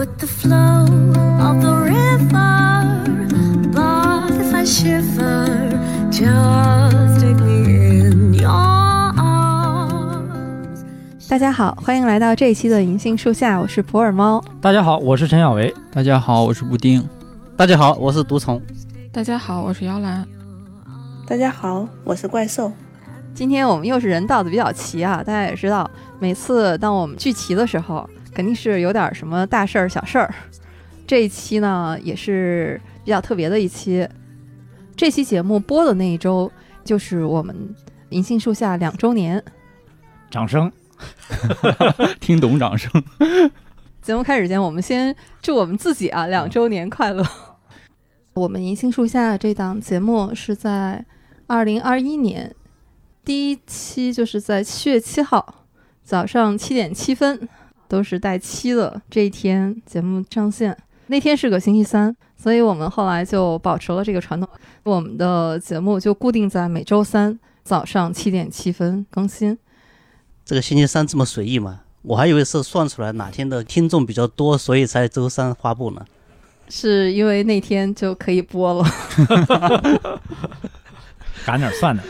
with the flow of the river. But if I shiver, just take me in your arms. 大家好，欢迎来到这一期的银杏树下，我是普洱猫。大家好，我是陈小维。大家好，我是布丁。大家好，我是毒虫。大家好，我是摇篮。大家好，我是怪兽。今天我们又是人到的比较齐啊，大家也知道，每次当我们聚齐的时候，肯定是有点什么大事儿、小事儿。这一期呢，也是比较特别的一期。这期节目播的那一周，就是我们银杏树下两周年。掌声，听懂掌声。节目开始前，我们先祝我们自己啊两周年快乐。我们银杏树下这档节目是在二零二一年第一期，就是在七月七号早上七点七分，都是带七的这一天节目上线。那天是个星期三，所以我们后来就保持了这个传统，我们的节目就固定在每周三早上七点七分更新。这个星期三这么随意吗？我还以为是算出来哪天的听众比较多，所以才周三发布呢。是因为那天就可以播了。赶点算的。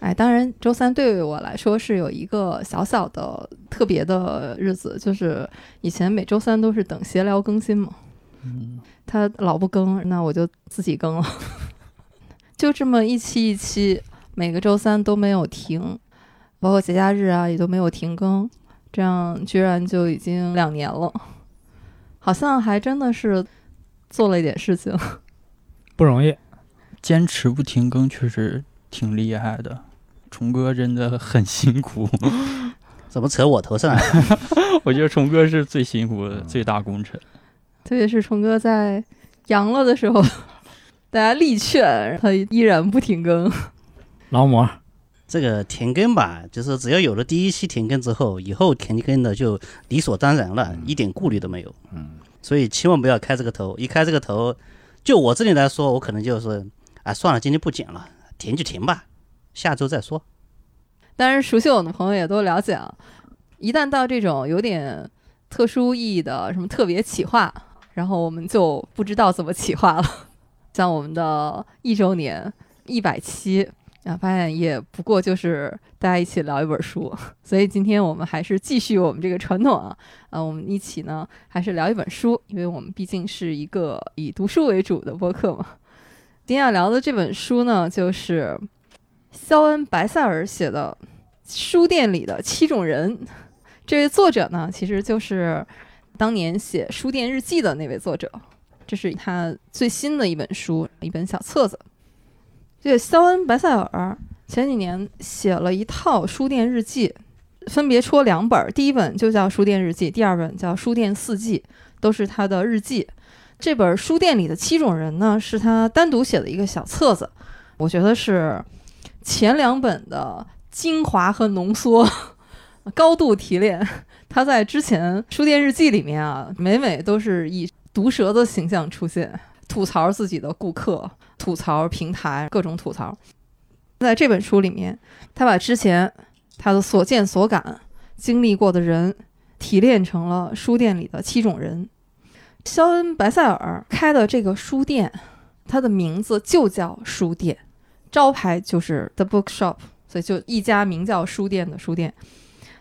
哎，当然，周三对于我来说是有一个小小的特别的日子，就是以前每周三都是等闲聊更新嘛。嗯，他老不更，那我就自己更了。就这么一期一期，每个周三都没有停，包括节假日啊也都没有停更，这样居然就已经两年了，好像还真的是做了一点事情。不容易。坚持不停更确实挺厉害的。虫哥真的很辛苦，怎么扯我头上来？我觉得虫哥是最辛苦的最大功臣。特别是虫哥在阳了的时候，大家力劝他依然不停更。劳模，这个停更吧，就是只要有了第一期停更之后，以后停更的就理所当然了，一点顾虑都没有。嗯，所以千万不要开这个头，一开这个头，就我这里来说，我可能就是，啊，算了，今天不剪了，停就停吧，下周再说。当然，熟悉我的朋友也都了解啊，一旦到这种有点特殊意义的什么特别企划，然后我们就不知道怎么企划了。像我们的一周年一百期啊，发现也不过就是大家一起聊一本书，所以今天我们还是继续我们这个传统啊，啊，我们一起呢还是聊一本书，因为我们毕竟是一个以读书为主的播客嘛。今天要聊的这本书呢，就是肖恩·白塞尔写的《书店里的七种人》。这位作者呢，其实就是当年写《书店日记》的那位作者。这是他最新的一本书，一本小册子。这肖恩·白塞尔前几年写了一套书店日记，分别出两本，第一本就叫《书店日记》，第二本叫《书店四季》，都是他的日记。这本书店里的七种人呢，是他单独写的一个小册子，我觉得是前两本的精华和浓缩，高度提炼。他在之前书店日记里面啊，每每都是以毒舌的形象出现，吐槽自己的顾客，吐槽平台，各种吐槽。在这本书里面，他把之前他的所见所感、经历过的人，提炼成了书店里的七种人。肖恩·白塞尔开的这个书店，它的名字就叫书店，招牌就是 The Bookshop，所以就一家名叫书店的书店。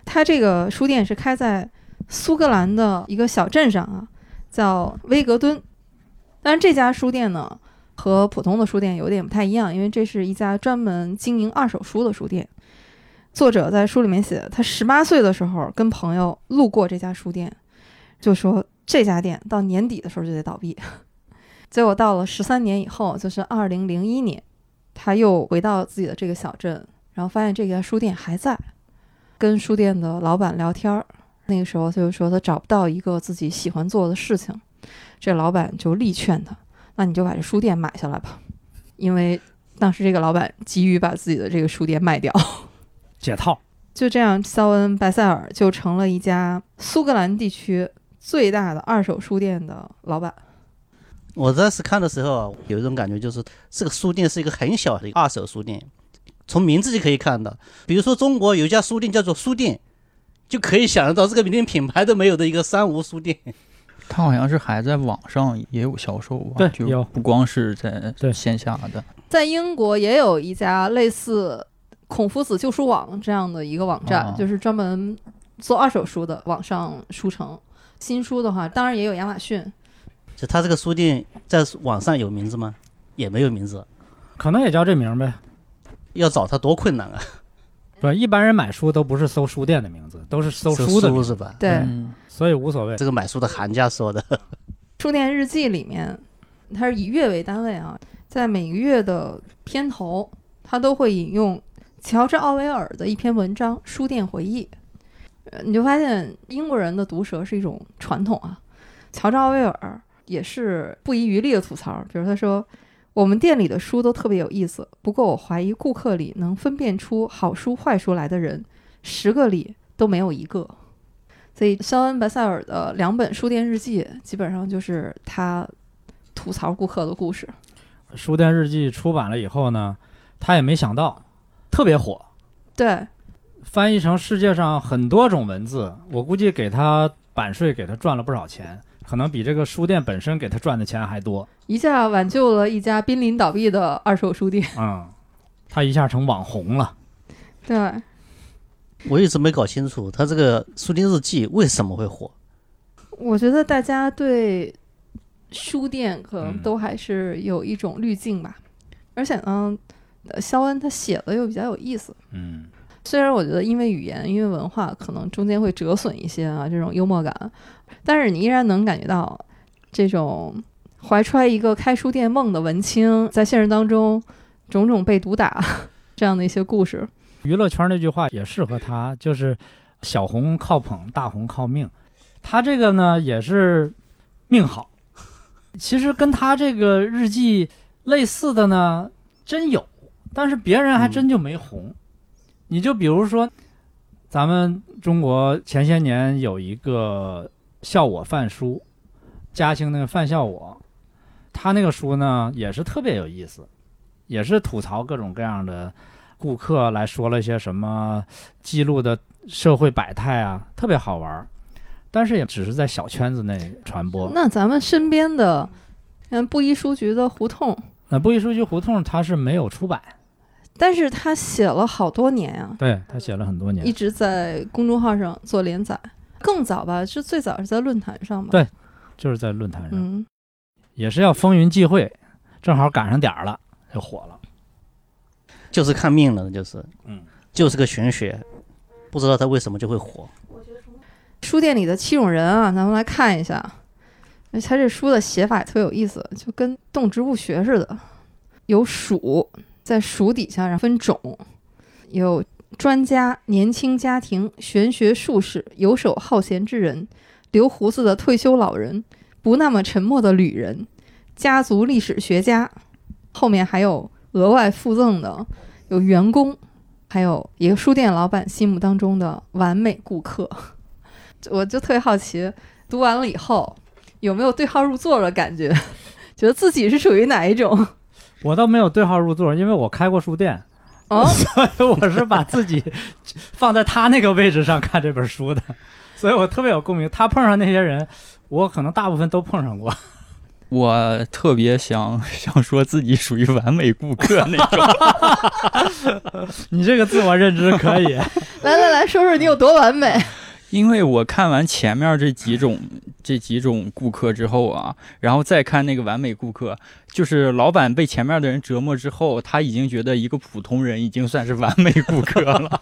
它这个书店是开在苏格兰的一个小镇上啊，叫威格敦。但是这家书店呢，和普通的书店有点不太一样，因为这是一家专门经营二手书的书店。作者在书里面写，他十八岁的时候跟朋友路过这家书店，就说这家店到年底的时候就得倒闭。结果到了十三年以后，就是二零零一年，他又回到自己的这个小镇，然后发现这家书店还在，跟书店的老板聊天儿。那个时候他就说他找不到一个自己喜欢做的事情，这老板就力劝他，那你就把这书店买下来吧，因为当时这个老板急于把自己的这个书店卖掉。解套。就这样，肖恩·白塞尔就成了一家苏格兰地区最大的二手书店的老板。我当时看的时候啊，有一种感觉，就是这个书店是一个很小的一个二手书店，从名字就可以看到。比如说，中国有一家书店叫做书店，就可以想得到这个连品牌都没有的一个三无书店。它好像是还在网上也有销售吧？对就有不光是在在线下的。在英国也有一家类似孔夫子旧书网这样的一个网站，哦就是专门做二手书的网上书城。新书的话，当然也有亚马逊。就他这个书店在网上有名字吗？也没有名字，可能也叫这名儿呗。要找他多困难啊！不，一般人买书都不是搜书店的名字，都是搜搜书的名字，是吧？对，嗯 所以无所谓。这个买书的行家说的，书店日记里面，它是以月为单位啊，在每个月的片头，它都会引用乔治·奥威尔的一篇文章《书店回忆》。呃，你就发现英国人的毒舌是一种传统啊。乔治·奥威尔也是不遗余力的吐槽，比如他说：“我们店里的书都特别有意思，不过我怀疑顾客里能分辨出好书坏书来的人，十个里都没有一个。”所以，肖恩·白塞尔的两本书店日记基本上就是他吐槽顾客的故事。书店日记出版了以后呢，他也没想到特别火，对，翻译成世界上很多种文字，我估计给他版税给他赚了不少钱，可能比这个书店本身给他赚的钱还多。一下挽救了一家濒临倒闭的二手书店。嗯，他一下成网红了。对，我一直没搞清楚他这个书店日记为什么会火。我觉得大家对书店可能嗯都还是有一种滤镜吧，而且呢，呃肖恩他写的又比较有意思。嗯，虽然我觉得因为语言、因为文化，可能中间会折损一些啊这种幽默感，但是你依然能感觉到这种怀揣一个开书店梦的文青，在现实当中种种被毒打这样的一些故事。娱乐圈那句话也适合他，就是小红靠捧，大红靠命。他这个呢也是命好。其实跟他这个日记类似的呢，真有，但是别人还真就没红。你就比如说，咱们中国前些年有一个笑我范书，嘉兴那个范笑我，他那个书呢也是特别有意思，也是吐槽各种各样的顾客来说了些什么，记录的社会百态啊，特别好玩儿。但是也只是在小圈子内传播。那咱们身边的，嗯，布衣书局的胡同，那布衣书局胡同它是没有出版，但是他写了好多年呀、对他写了很多年一。直在公众号上做连载。更早吧，是最早是在论坛上吧。对就是在论坛上，嗯，也是要风云际会，正好赶上点儿了，就火了。就是看命了，就是，嗯，就是个玄学，不知道他为什么就会火。书店里的七种人啊，咱们来看一下。哎他这书的写法也特有意思，就跟动植物学似的。有鼠，在鼠底下然后分种，有专家、年轻家庭、玄学术士、游手好闲之人、留胡子的退休老人、不那么沉默的旅人、家族历史学家。后面还有额外附赠的，有员工，还有一个书店老板心目当中的完美顾客。我就特别好奇，读完了以后有没有对号入座的感觉？觉得自己是属于哪一种？我倒没有对号入座，因为我开过书店，哦，所以我是把自己放在他那个位置上看这本书的，所以我特别有共鸣。他碰上那些人，我可能大部分都碰上过。我特别想想说自己属于完美顾客那种，你这个自我认知可以，来来来说说你有多完美？因为我看完前面这几种这几种顾客之后啊，然后再看那个完美顾客，就是老板被前面的人折磨之后，他已经觉得一个普通人已经算是完美顾客了，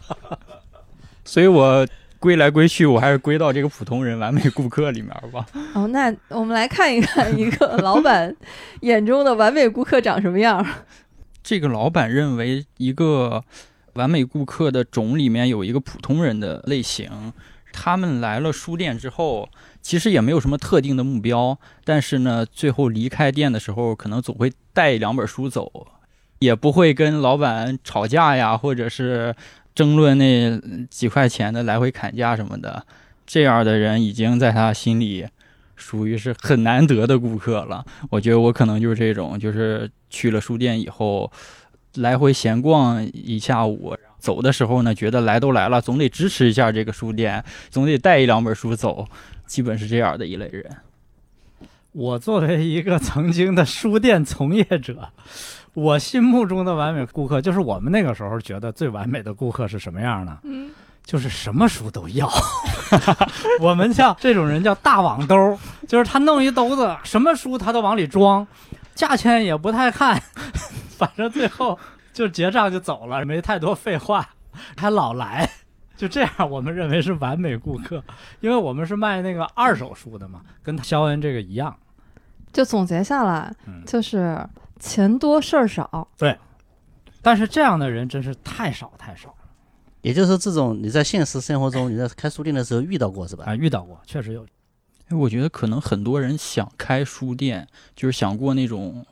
所以我归来归去，我还是归到这个普通人完美顾客里面吧。哦，那我们来看一看一个老板眼中的完美顾客长什么样。这个老板认为一个完美顾客的种里面有一个普通人的类型，他们来了书店之后，其实也没有什么特定的目标，但是呢，最后离开店的时候，可能总会带两本书走，也不会跟老板吵架呀，或者是争论那几块钱的来回砍价什么的。这样的人已经在他心里属于是很难得的顾客了。我觉得我可能就是这种，就是去了书店以后，来回闲逛一下午，走的时候呢，觉得来都来了，总得支持一下这个书店，总得带一两本书走，基本是这样的一类人。我作为一个曾经的书店从业者，我心目中的完美顾客，就是我们那个时候觉得最完美的顾客是什么样呢？嗯，就是什么书都要。我们叫这种人叫大网兜，就是他弄一兜子，什么书他都往里装，价钱也不太看，反正最后就结账就走了，没太多废话，还老来。就这样，我们认为是完美顾客，因为我们是卖那个二手书的嘛，跟肖恩这个一样。就总结下来，嗯就是钱多事儿少。对但是这样的人真是太少太少了也就是说，这种你在现实生活中你在开书店的时候遇到过是吧？啊！遇到过，确实有。哎我觉得可能很多人想开书店，就是想过那种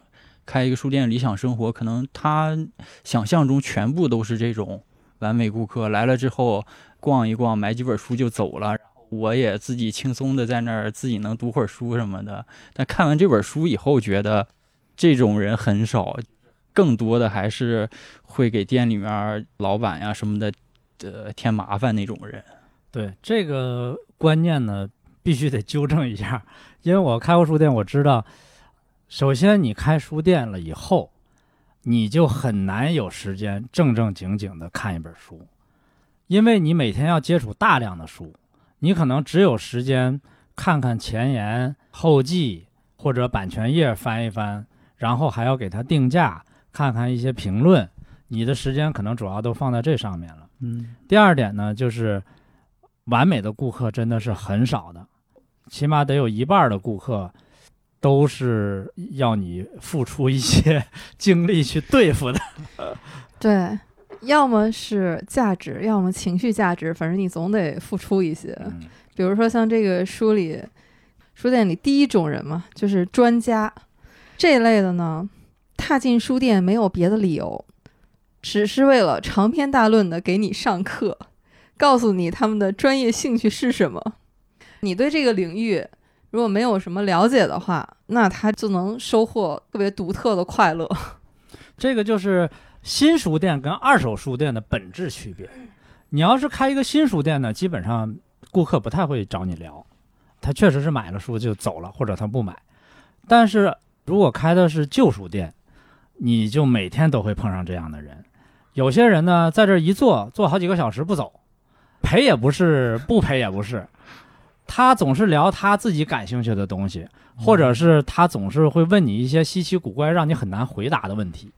开一个书店理想生活，可能他想象中全部都是这种完美顾客，来了之后逛一逛，买几本书就走了。然后我也自己轻松的在那儿自己能读会儿书什么的。但看完这本书以后，觉得这种人很少，更多的还是会给店里面老板呀什么的，呃，添麻烦那种人。对这个观念呢，必须得纠正一下，因为我开过书店，我知道，首先你开书店了以后，你就很难有时间正正经经的看一本书，因为你每天要接触大量的书，你可能只有时间看看前言、后记或者版权页翻一翻，然后还要给它定价，看看一些评论，你的时间可能主要都放在这上面了。嗯，第二点呢，就是完美的顾客真的是很少的，起码得有一半儿的顾客都是要你付出一些 精力去对付的。对，要么是价值，要么情绪价值，反正你总得付出一些。嗯比如说像这个书里，书店里第一种人嘛，就是专家这一类的呢，踏进书店没有别的理由，只是为了长篇大论的给你上课，告诉你他们的专业兴趣是什么。你对这个领域如果没有什么了解的话，那他就能收获特别独特的快乐。这个就是新书店跟二手书店的本质区别。你要是开一个新书店呢，基本上顾客不太会找你聊，他确实是买了书就走了，或者他不买。但是如果开的是旧书店，你就每天都会碰上这样的人。有些人呢，在这儿一坐，坐好几个小时不走，赔也不是，不赔也不是，他总是聊他自己感兴趣的东西，或者是他总是会问你一些稀奇古怪、让你很难回答的问题。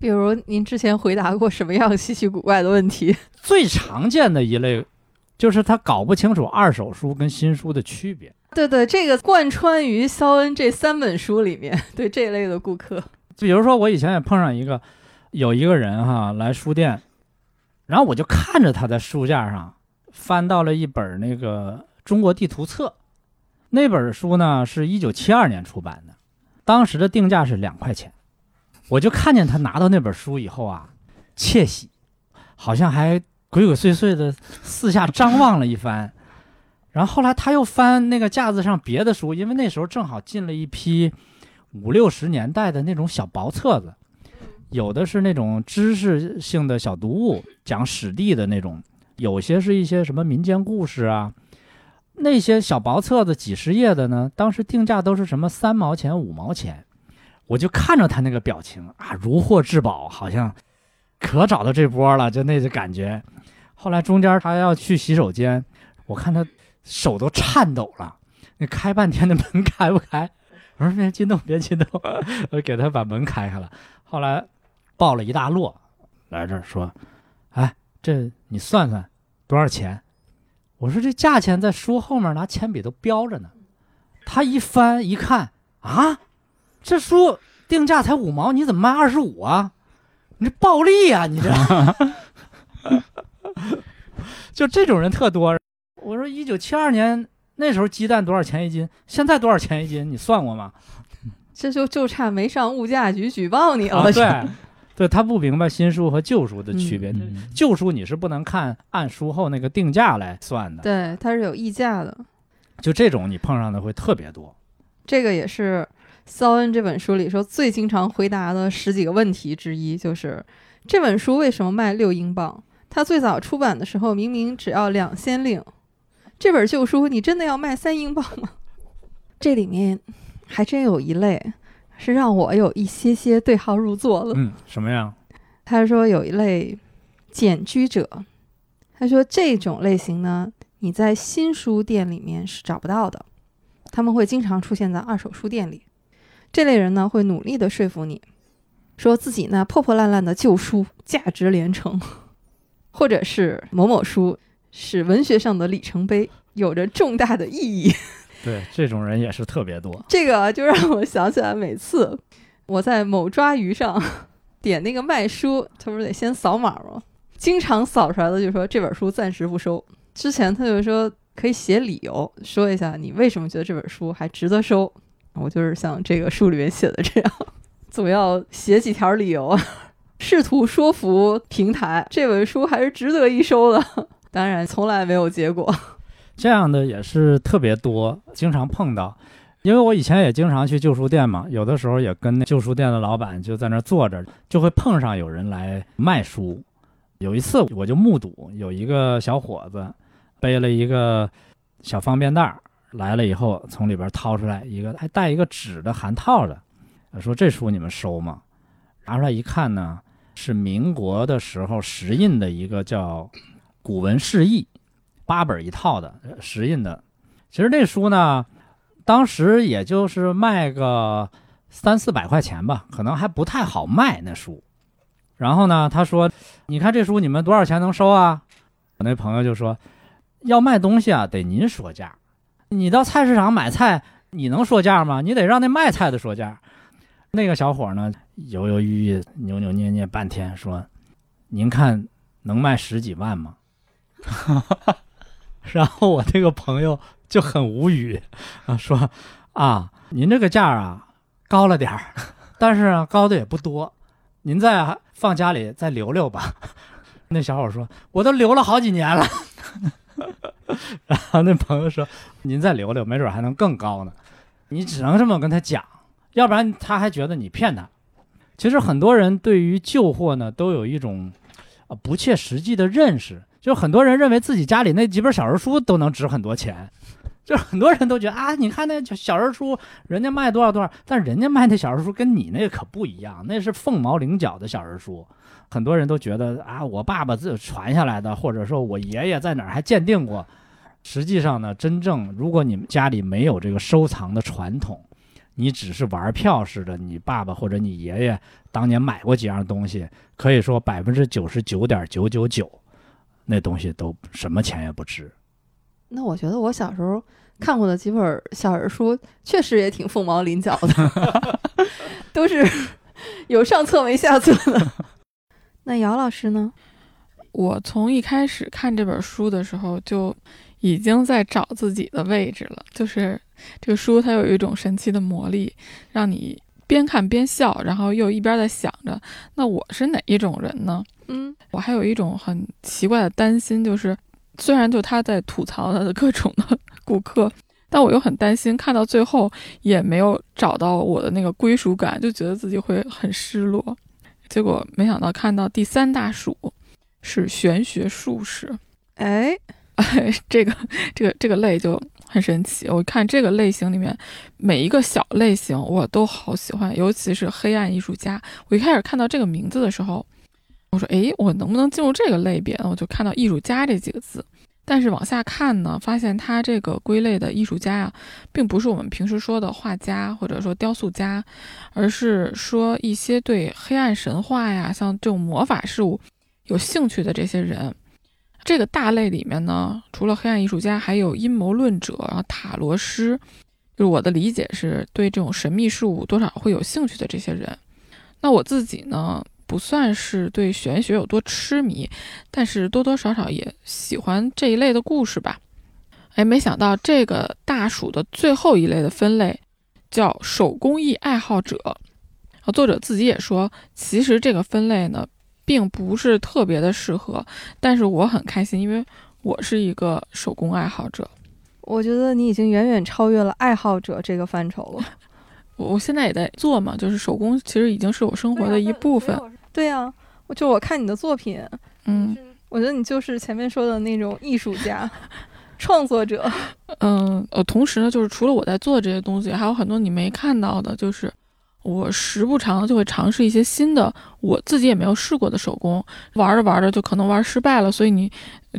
比如您之前回答过什么样稀奇古怪的问题？最常见的一类，就是他搞不清楚二手书跟新书的区别。对对，这个贯穿于肖恩这三本书里面，对这类的顾客，就比如说，我以前也碰上一个，有一个人哈来书店，然后我就看着他在书架上翻到了一本那个中国地图册，那本书呢是一九七二年出版的，当时的定价是两块钱，我就看见他拿到那本书以后啊，窃喜，好像还鬼鬼祟祟的四下张望了一番。然后后来他又翻那个架子上别的书，因为那时候正好进了一批五六十年代的那种小薄册子，有的是那种知识性的小读物，讲史地的那种，有些是一些什么民间故事啊。那些小薄册子几十页的呢，当时定价都是什么三毛钱、五毛钱，我就看着他那个表情啊，如获至宝，好像可找到这波了，就那个感觉。后来中间他要去洗手间，我看他手都颤抖了，那开半天的门开不开？我说别激动，别激动，我给他把门开开了。后来抱了一大摞来这儿说：“哎，这你算算多少钱？”我说：“这价钱在书后面拿铅笔都标着呢。”他一翻一看啊，这书定价才五毛，你怎么卖二十五啊？你这暴利啊！你这，就这种人特多。我说一九七二年那时候鸡蛋多少钱一斤？现在多少钱一斤？你算过吗？这就就差没上物价局举报你了。啊，对，对他不明白新书和旧书的区别。嗯旧书你是不能看按书后那个定价来算的，对，它是有溢价的。就这种你碰上的会特别多。这个也是肖恩这本书里说最经常回答的十几个问题之一，就是这本书为什么卖六英镑？它最早出版的时候明明只要两先令，这本旧书你真的要卖三英镑吗？这里面还真有一类是让我有一些些对号入座了。嗯，什么呀？他说有一类简居者，他说这种类型呢，你在新书店里面是找不到的，他们会经常出现在二手书店里。这类人呢，会努力的说服你，说自己那破破烂烂的旧书价值连城，或者是某某书是文学上的里程碑，有着重大的意义。对，这种人也是特别多。这个就让我想起来，每次我在某抓鱼上 点那个卖书，他不是得先扫码吗？经常扫出来的就说这本书暂时不收。之前他就说可以写理由，说一下你为什么觉得这本书还值得收。我就是像这个书里面写的这样，总要写几条理由，试图说服平台这本书还是值得一收的。当然，从来没有结果。这样的也是特别多，经常碰到。因为我以前也经常去旧书店嘛，有的时候也跟那旧书店的老板就在那坐着，就会碰上有人来卖书。有一次我就目睹有一个小伙子背了一个小方便袋来了以后，从里边掏出来一个还带一个纸的函套的，说这书你们收吗？拿出来一看呢，是民国的时候石印的一个叫《古文释义》。八本一套的石印的，其实这书呢，当时也就是卖个三四百块钱吧，可能还不太好卖那书。然后呢，他说：“你看这书你们多少钱能收啊？”我那朋友就说：“要卖东西啊，得您说价。你到菜市场买菜，你能说价吗？你得让那卖菜的说价。”那个小伙呢，犹犹豫豫、扭扭捏捏半天，说：“您看能卖十几万吗？” 然后我这个朋友就很无语啊，说：“啊，您这个价啊高了点儿，但是高的也不多，您再放家里再留留吧。”那小伙说：“我都留了好几年了。”然后那朋友说：“您再留留，没准还能更高呢。”你只能这么跟他讲，要不然他还觉得你骗他。其实很多人对于旧货呢，都有一种啊不切实际的认识。就很多人认为自己家里那几本小人书都能值很多钱，就很多人都觉得啊，你看那小人书，人家卖多少多少，但人家卖那小人书跟你那可不一样，那是凤毛麟角的小人书。很多人都觉得啊，我爸爸自传下来的，或者说我爷爷在哪儿还鉴定过。实际上呢，真正如果你们家里没有这个收藏的传统，你只是玩票似的，你爸爸或者你爷爷当年买过几样东西，可以说百分之九十九点九九九。那东西都什么钱也不值。那我觉得我小时候看过的几本小人书，确实也挺凤毛麟角的，都是有上册没下册的。那姚老师呢？我从一开始看这本书的时候，就已经在找自己的位置了。就是这个书，它有一种神奇的魔力，让你边看边笑，然后又一边在想着，那我是哪一种人呢？嗯，我还有一种很奇怪的担心，就是虽然就他在吐槽他的各种的顾客，但我又很担心看到最后也没有找到我的那个归属感，就觉得自己会很失落。结果没想到看到第三大属是玄学术士，哎 哎，这个这个这个类就很神奇。我看这个类型里面每一个小类型我都好喜欢，尤其是黑暗艺术家。我一开始看到这个名字的时候。我说，诶，我能不能进入这个类别呢？我就看到“艺术家”这几个字，但是往下看呢，发现他这个归类的艺术家呀，并不是我们平时说的画家或者说雕塑家，而是说一些对黑暗神话呀，像这种魔法事物有兴趣的这些人。这个大类里面呢，除了黑暗艺术家，还有阴谋论者，然后塔罗师，就是我的理解是对这种神秘事物多少会有兴趣的这些人。那我自己呢？不算是对玄学有多痴迷，但是多多少少也喜欢这一类的故事吧。哎，没想到这个大鼠的最后一类的分类叫手工艺爱好者。啊，作者自己也说，其实这个分类呢，并不是特别的适合。但是我很开心，因为我是一个手工爱好者。我觉得你已经远远超越了爱好者这个范畴了。我我现在也在做嘛，就是手工，其实已经是我生活的一部分。对呀，我就我看你的作品，嗯，我觉得你就是前面说的那种艺术家，创作者，嗯，呃，同时呢，就是除了我在做这些东西，还有很多你没看到的，就是我时不常就会尝试一些新的，我自己也没有试过的手工，玩着玩着就可能玩失败了，所以你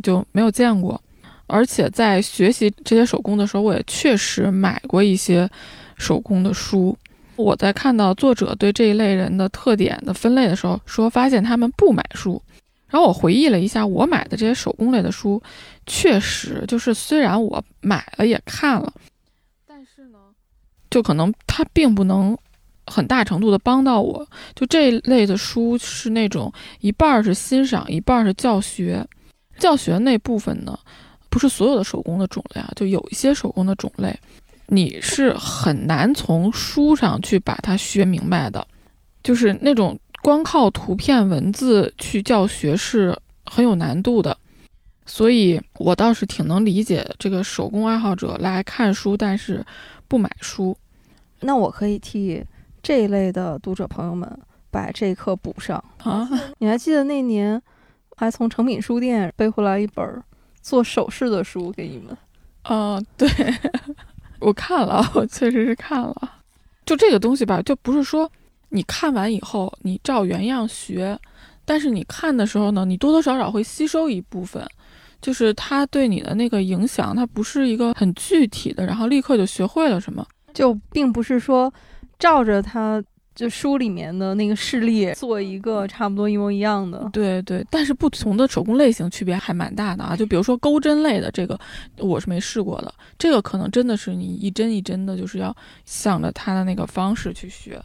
就没有见过。而且在学习这些手工的时候，我也确实买过一些手工的书。我在看到作者对这一类人的特点的分类的时候，说发现他们不买书。然后我回忆了一下，我买的这些手工类的书，确实就是虽然我买了也看了，但是呢，就可能它并不能很大程度的帮到我。就这一类的书是那种一半是欣赏，一半是教学。教学那部分呢，不是所有的手工的种类啊，就有一些手工的种类，你是很难从书上去把它学明白的，就是那种。光靠图片文字去教学是很有难度的，所以我倒是挺能理解这个手工爱好者来看书，但是不买书。那我可以替这一类的读者朋友们把这一课补上啊！你还记得那年还从诚品书店背回来一本做首饰的书给你们？啊，对，我看了，我确实是看了。就这个东西吧，就不是说。你看完以后，你照原样学，但是你看的时候呢，你多多少少会吸收一部分，就是它对你的那个影响，它不是一个很具体的，然后立刻就学会了什么，就并不是说照着它就书里面的那个事例做一个差不多一模一样的。对对，但是不同的手工类型区别还蛮大的啊，就比如说钩针类的这个，我是没试过的，这个可能真的是你一针一针的，就是要向着它的那个方式去学。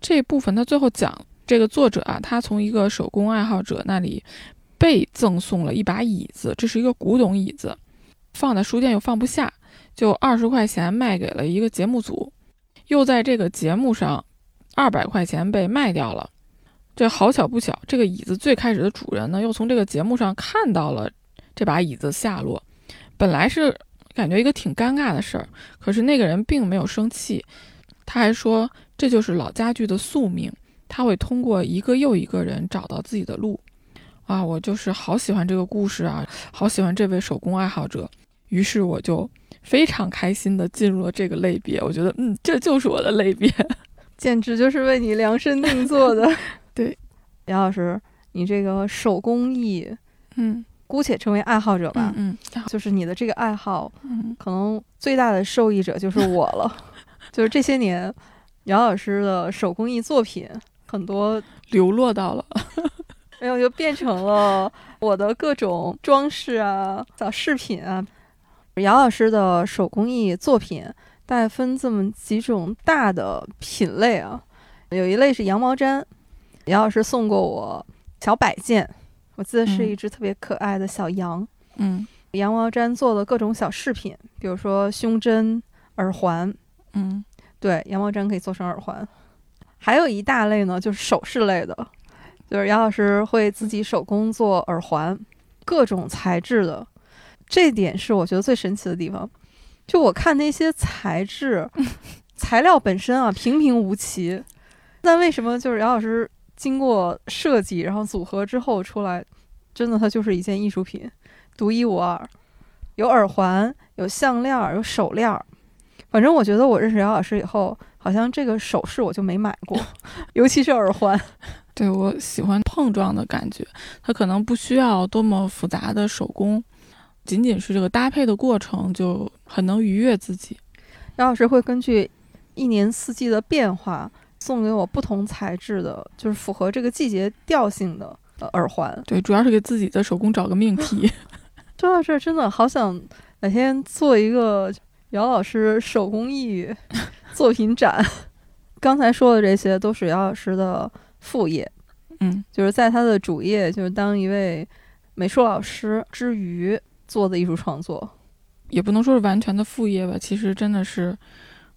这部分他最后讲，这个作者啊，他从一个手工爱好者那里被赠送了一把椅子，这是一个古董椅子，放在书店又放不下，就二十块钱卖给了一个节目组，又在这个节目上二百块钱被卖掉了。这好巧不巧，这个椅子最开始的主人呢，又从这个节目上看到了这把椅子下落，本来是感觉一个挺尴尬的事儿，可是那个人并没有生气，他还说。这就是老家具的宿命，他会通过一个又一个人找到自己的路。啊，我就是好喜欢这个故事啊，好喜欢这位手工爱好者。于是我就非常开心地进入了这个类别。我觉得，嗯，这就是我的类别，简直就是为你量身定做的。对，杨老师，你这个手工艺，嗯，姑且称为爱好者吧，嗯，就是你的这个爱好，嗯，可能最大的受益者就是我了，就是这些年。杨老师的手工艺作品很多流落到了，没有就变成了我的各种装饰啊、小饰品啊。杨老师的手工艺作品大概分这么几种大的品类啊，有一类是羊毛毡，杨老师送过我小摆件，我记得是一只特别可爱的小羊。嗯，羊毛毡做的各种小饰品，比如说胸针、耳环。嗯。对，羊毛毡可以做成耳环，还有一大类呢，就是首饰类的，就是杨老师会自己手工做耳环，各种材质的，这点是我觉得最神奇的地方。就我看那些材质，材料本身啊平平无奇，但为什么就是姚老师经过设计，然后组合之后出来，真的它就是一件艺术品，独一无二。有耳环，有项链，有手链。反正我觉得我认识姚老师以后，好像这个首饰我就没买过，尤其是耳环。对我喜欢碰撞的感觉，它可能不需要多么复杂的手工，仅仅是这个搭配的过程就很能愉悦自己。姚老师会根据一年四季的变化，送给我不同材质的，就是符合这个季节调性的耳环。对，主要是给自己的手工找个命题。说到这儿，真的好想哪天做一个。姚老师手工艺作品展，刚才说的这些都是姚老师的副业，嗯，就是在他的主业，就是当一位美术老师之余做的艺术创作，也不能说是完全的副业吧，其实真的是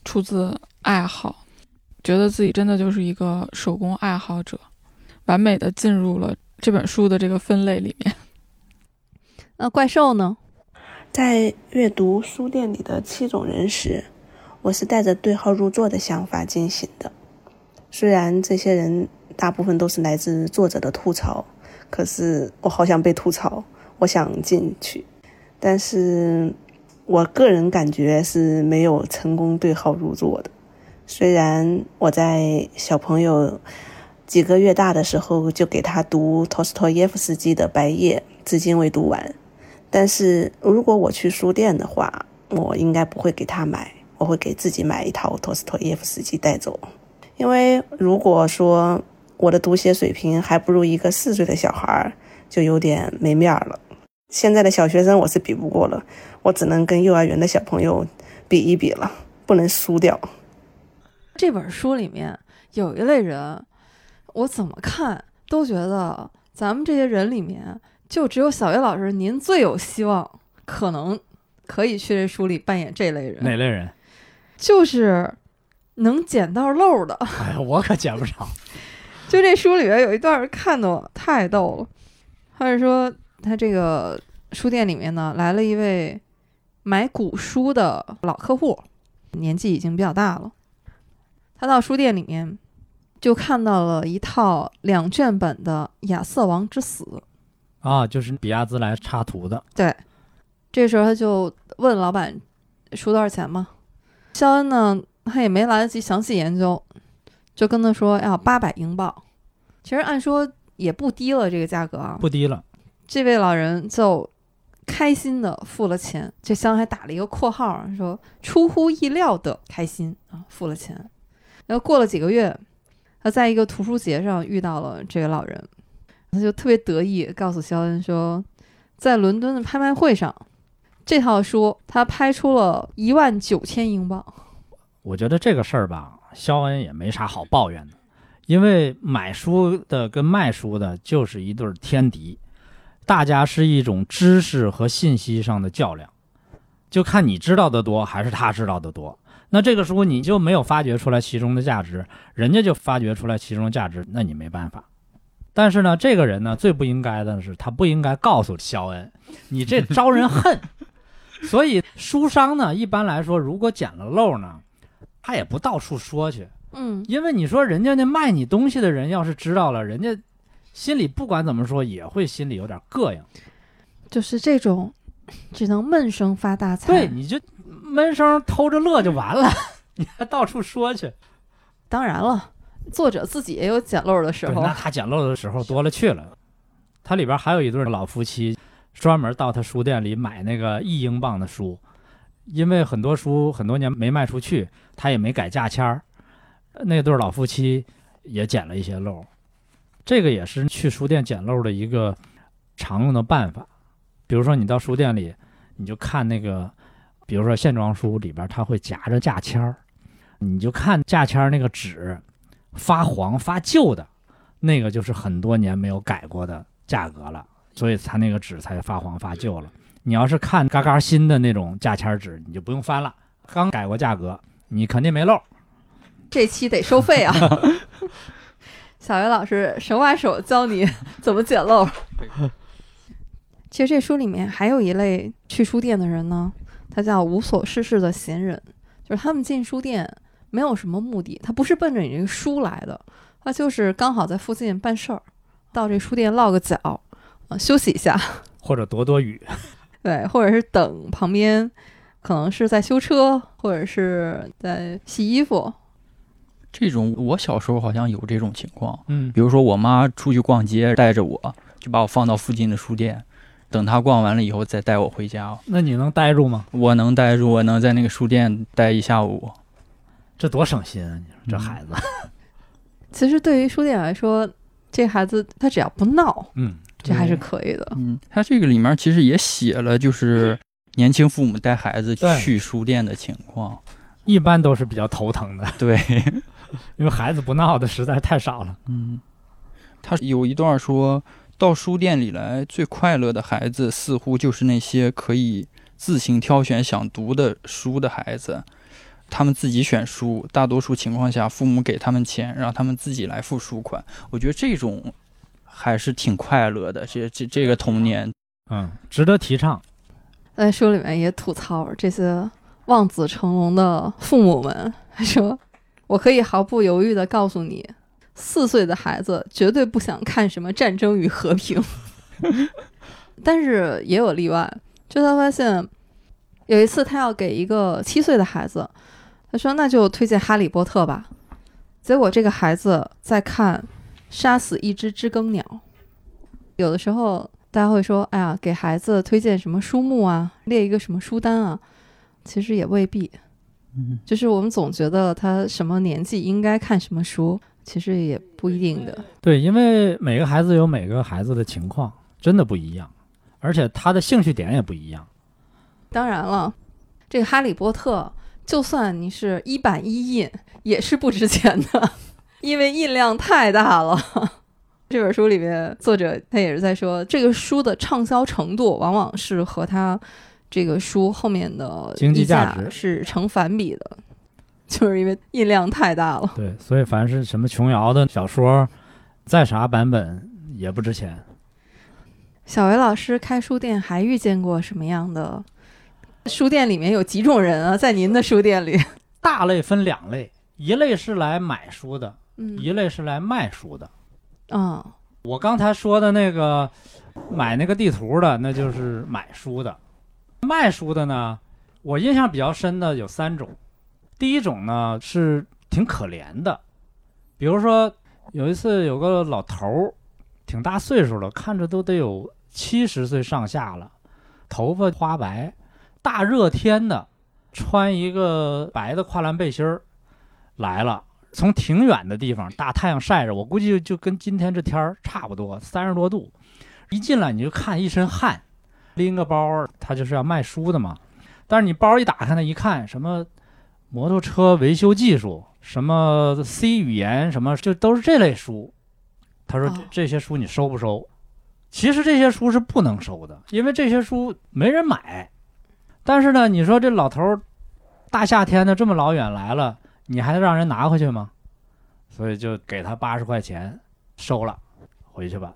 出自爱好，觉得自己真的就是一个手工爱好者，完美的进入了这本书的这个分类里面。那怪兽呢？在阅读书店里的七种人时，我是带着对号入座的想法进行的。虽然这些人大部分都是来自作者的吐槽，可是我好想被吐槽，我想进去。但是我个人感觉是没有成功对号入座的。虽然我在小朋友几个月大的时候就给他读托斯托耶夫斯基的《白夜》，至今未读完。但是如果我去书店的话，我应该不会给他买，我会给自己买一套托斯托耶夫斯基带走。因为如果说我的读写水平还不如一个四岁的小孩，就有点没面了。现在的小学生我是比不过了，我只能跟幼儿园的小朋友比一比了，不能输掉。这本书里面有一类人，我怎么看都觉得咱们这些人里面，就只有小岳老师您最有希望，可能可以去这书里扮演这类人。哪类人？就是能捡到漏的。哎呀，我可捡不着。就这书里面有一段看的我太逗了，他是说他这个书店里面呢来了一位买古书的老客户，年纪已经比较大了。他到书店里面就看到了一套两卷本的《亚瑟王之死》。啊，就是比亚兹莱插图的。对，这时候他就问老板书多少钱嘛。肖恩呢，他也没来得及详细研究，就跟他说要八百英镑。其实按说也不低了，这个价格啊。不低了。这位老人就开心的付了钱，这箱还打了一个括号，说出乎意料的开心啊，付了钱。然后过了几个月，他在一个图书节上遇到了这个老人，他就特别得意，告诉肖恩说，在伦敦的拍卖会上，这套书他拍出了一万九千英镑。我觉得这个事儿吧，肖恩也没啥好抱怨的，因为买书的跟卖书的就是一对天敌，大家是一种知识和信息上的较量，就看你知道的多还是他知道的多。那这个时候你就没有发掘出来其中的价值，人家就发掘出来其中的价值，那你没办法。但是呢，这个人呢最不应该的是，他不应该告诉肖恩，你这招人恨。所以书商呢，一般来说，如果捡了漏呢，他也不到处说去，嗯，因为你说人家那卖你东西的人要是知道了，人家心里不管怎么说也会心里有点膈应。就是这种只能闷声发大财。对，你就闷声偷着乐就完了，你还到处说去。当然了，作者自己也有捡漏的时候那。他捡漏的时候多了去了。他里边还有一对老夫妻，专门到他书店里买那个一英镑的书，因为很多书很多年没卖出去，他也没改价签儿。那对老夫妻也捡了一些漏，这个也是去书店捡漏的一个常用的办法。比如说你到书店里，你就看那个，比如说线装书里边，它会夹着价签儿，你就看价签儿那个纸发黄发旧的，那个就是很多年没有改过的价格了，所以它那个纸才发黄发旧了。你要是看嘎嘎新的那种价签纸，你就不用翻了，刚改过价格，你肯定没漏。这期得收费啊！小袁老师手把手教你 怎么捡漏。其实这书里面还有一类去书店的人呢，他叫无所事事的闲人，就是他们进书店没有什么目的，他不是奔着你这个书来的，他就是刚好在附近办事儿，到这书店落个脚，呃，休息一下，或者躲躲雨，对，或者是等旁边可能是在修车，或者是在洗衣服，这种我小时候好像有这种情况，嗯比如说我妈出去逛街，带着我就把我放到附近的书店，等她逛完了以后再带我回家。那你能待住吗？我能待住，我能在那个书店待一下午。这多省心啊！你说这孩子，其实对于书店来说，这孩子他只要不闹，嗯，这还是可以的。嗯，他这个里面其实也写了，就是年轻父母带孩子去书店的情况。一般都是比较头疼的，对，因为孩子不闹的实在太少了。嗯，他有一段说到书店里来，最快乐的孩子似乎就是那些可以自行挑选想读的书的孩子。他们自己选书，大多数情况下，父母给他们钱，让他们自己来付书款。我觉得这种还是挺快乐的。这这这个童年，嗯，值得提倡。在书里面也吐槽这些望子成龙的父母们，他说：“我可以毫不犹豫地告诉你，四岁的孩子绝对不想看什么战争与和平。但是也有例外，就他发现有一次他要给一个七岁的孩子，他说那就推荐《哈利波特》吧。结果这个孩子在看《杀死一只知更鸟》。有的时候大家会说，哎呀，给孩子推荐什么书目啊，列一个什么书单啊，其实也未必。嗯，就是我们总觉得他什么年纪应该看什么书，其实也不一定的。对，因为每个孩子有每个孩子的情况，真的不一样，而且他的兴趣点也不一样。当然了，这个《哈利波特》，就算你是一版一印，也是不值钱的，因为印量太大了。这本书里面，作者他也是在说，这个书的畅销程度往往是和它这个书后面的经济价价值是成反比的，就是因为印量太大了。对，所以凡是什么琼瑶的小说，再啥版本也不值钱。小维老师开书店还遇见过什么样的？书店里面有几种人啊？在您的书店里，大类分两类，一类是来买书的，嗯一类是来卖书的。啊、我刚才说的那个买那个地图的，那就是买书的；卖书的呢，我印象比较深的有三种。第一种呢是挺可怜的，比如说有一次有个老头儿，挺大岁数了，看着都得有七十岁上下了，头发花白，大热天的，穿一个白的跨栏背心儿来了。从挺远的地方，大太阳晒着，我估计就跟今天这天儿差不多，三十多度。一进来你就看一身汗，拎个包儿，他就是要卖书的嘛。但是你包一打开呢，一看什么摩托车维修技术，什么 C 语言，什么就都是这类书。他说这些书你收不收？其实这些书是不能收的，因为这些书没人买。但是呢，你说这老头儿大夏天的这么老远来了，你还让人拿回去吗？所以就给他八十块钱收了，回去吧。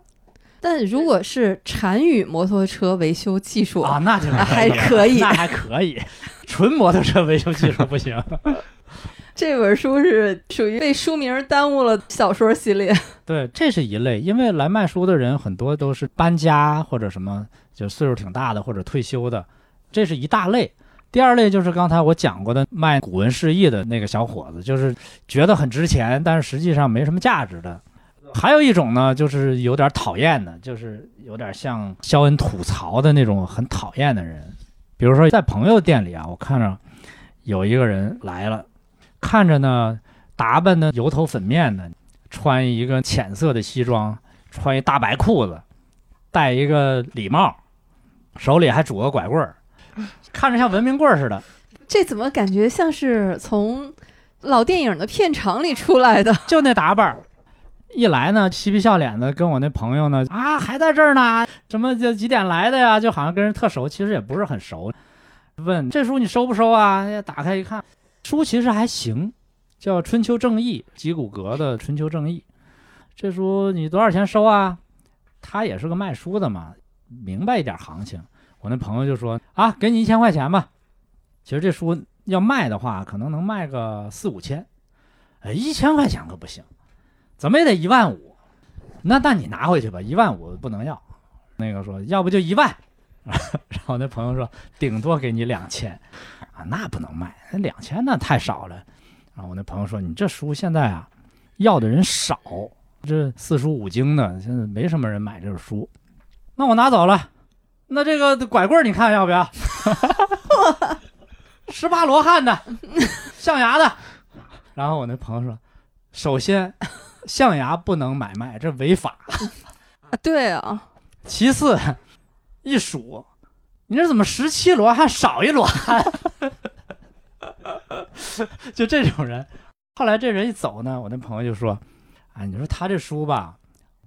但如果是禅语摩托车维修技术啊，那就还可以了可以那还可以。纯摩托车维修技术不行。这本书是属于被书名耽误了小说系列。对，这是一类，因为来卖书的人很多都是搬家或者什么，就岁数挺大的或者退休的，这是一大类。第二类就是刚才我讲过的卖古文释义的那个小伙子，就是觉得很值钱，但是实际上没什么价值的。还有一种呢，就是有点讨厌的，就是有点像肖恩吐槽的那种很讨厌的人。比如说在朋友店里啊，我看着有一个人来了，看着呢打扮的油头粉面的，穿一个浅色的西装，穿一大白裤子，戴一个礼帽，手里还拄个拐棍儿，看着像文明棍儿似的。这怎么感觉像是从老电影的片场里出来的？就那打扮儿，一来呢，嬉皮笑脸的跟我那朋友呢啊，还在这儿呢，什么就几点来的呀？就好像跟人特熟，其实也不是很熟。问这书你收不收啊？打开一看，书其实还行，叫《春秋正义》，吉古格的《春秋正义》。这书你多少钱收啊？他也是个卖书的嘛，明白一点行情。我那朋友就说啊，给你一千块钱吧。其实这书要卖的话，可能能卖个四五千。哎，一千块钱可不行，怎么也得一万五。那那你拿回去吧，一万五不能要。那个说要不就一万，然后那朋友说顶多给你两千，啊，那不能卖，那两千那太少了。然后我那朋友说你这书现在啊要的人少，这四书五经的现在没什么人买这本书，那我拿走了。那这个拐棍你看要不要？十八罗汉的，象牙的。然后我那朋友说，首先，象牙不能买卖，这违法。啊，对啊，其次，一数，你这怎么十七罗汉少一罗汉？就这种人。后来这人一走呢，我那朋友就说：“啊，你说他这书吧，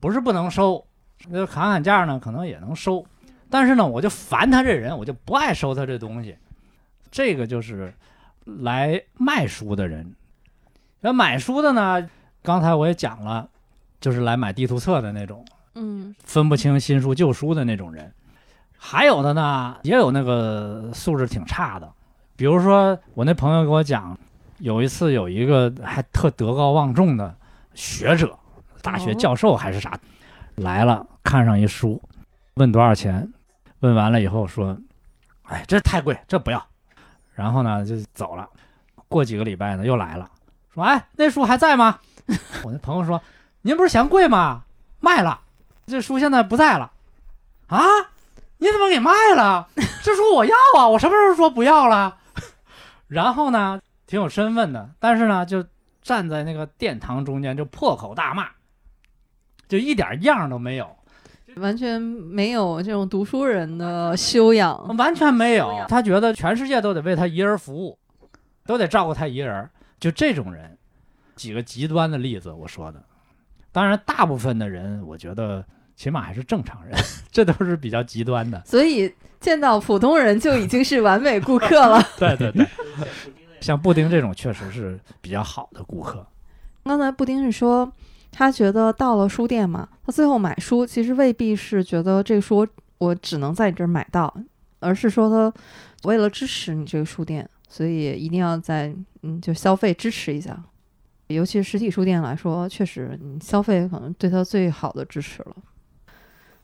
不是不能收，那砍砍价呢，可能也能收，但是呢，我就烦他这人，我就不爱收他这东西。这个就是来卖书的人。那买书的呢，刚才我也讲了，就是来买地图册的那种。”嗯，分不清新书旧书的那种人，还有的呢，也有那个素质挺差的。比如说，我那朋友给我讲，有一次有一个还特德高望重的学者，大学教授还是啥，来了看上一书，问多少钱，问完了以后说，哎，这太贵，这不要。然后呢就走了。过几个礼拜呢又来了，说哎那书还在吗？我那朋友说您不是嫌贵吗？卖了，这书现在不在了。啊？你怎么给卖了？这书我要啊！我什么时候说不要了？然后呢，挺有身份的，但是呢，就站在那个殿堂中间就破口大骂，就一点样儿都没有，完全没有这种读书人的修养。完全没有。他觉得全世界都得为他一人服务，都得照顾他一人。就这种人，几个极端的例子，我说的。当然，大部分的人，我觉得起码还是正常人，这都是比较极端的。所以见到普通人就已经是完美顾客了。对对对，像布丁这种确实是比较好的顾客。刚才布丁是说，他觉得到了书店嘛，他最后买书其实未必是觉得这个书我只能在你这儿买到，而是说他为了支持你这个书店，所以一定要在嗯就消费支持一下。尤其是实体书店来说，确实你消费可能对他最好的支持了。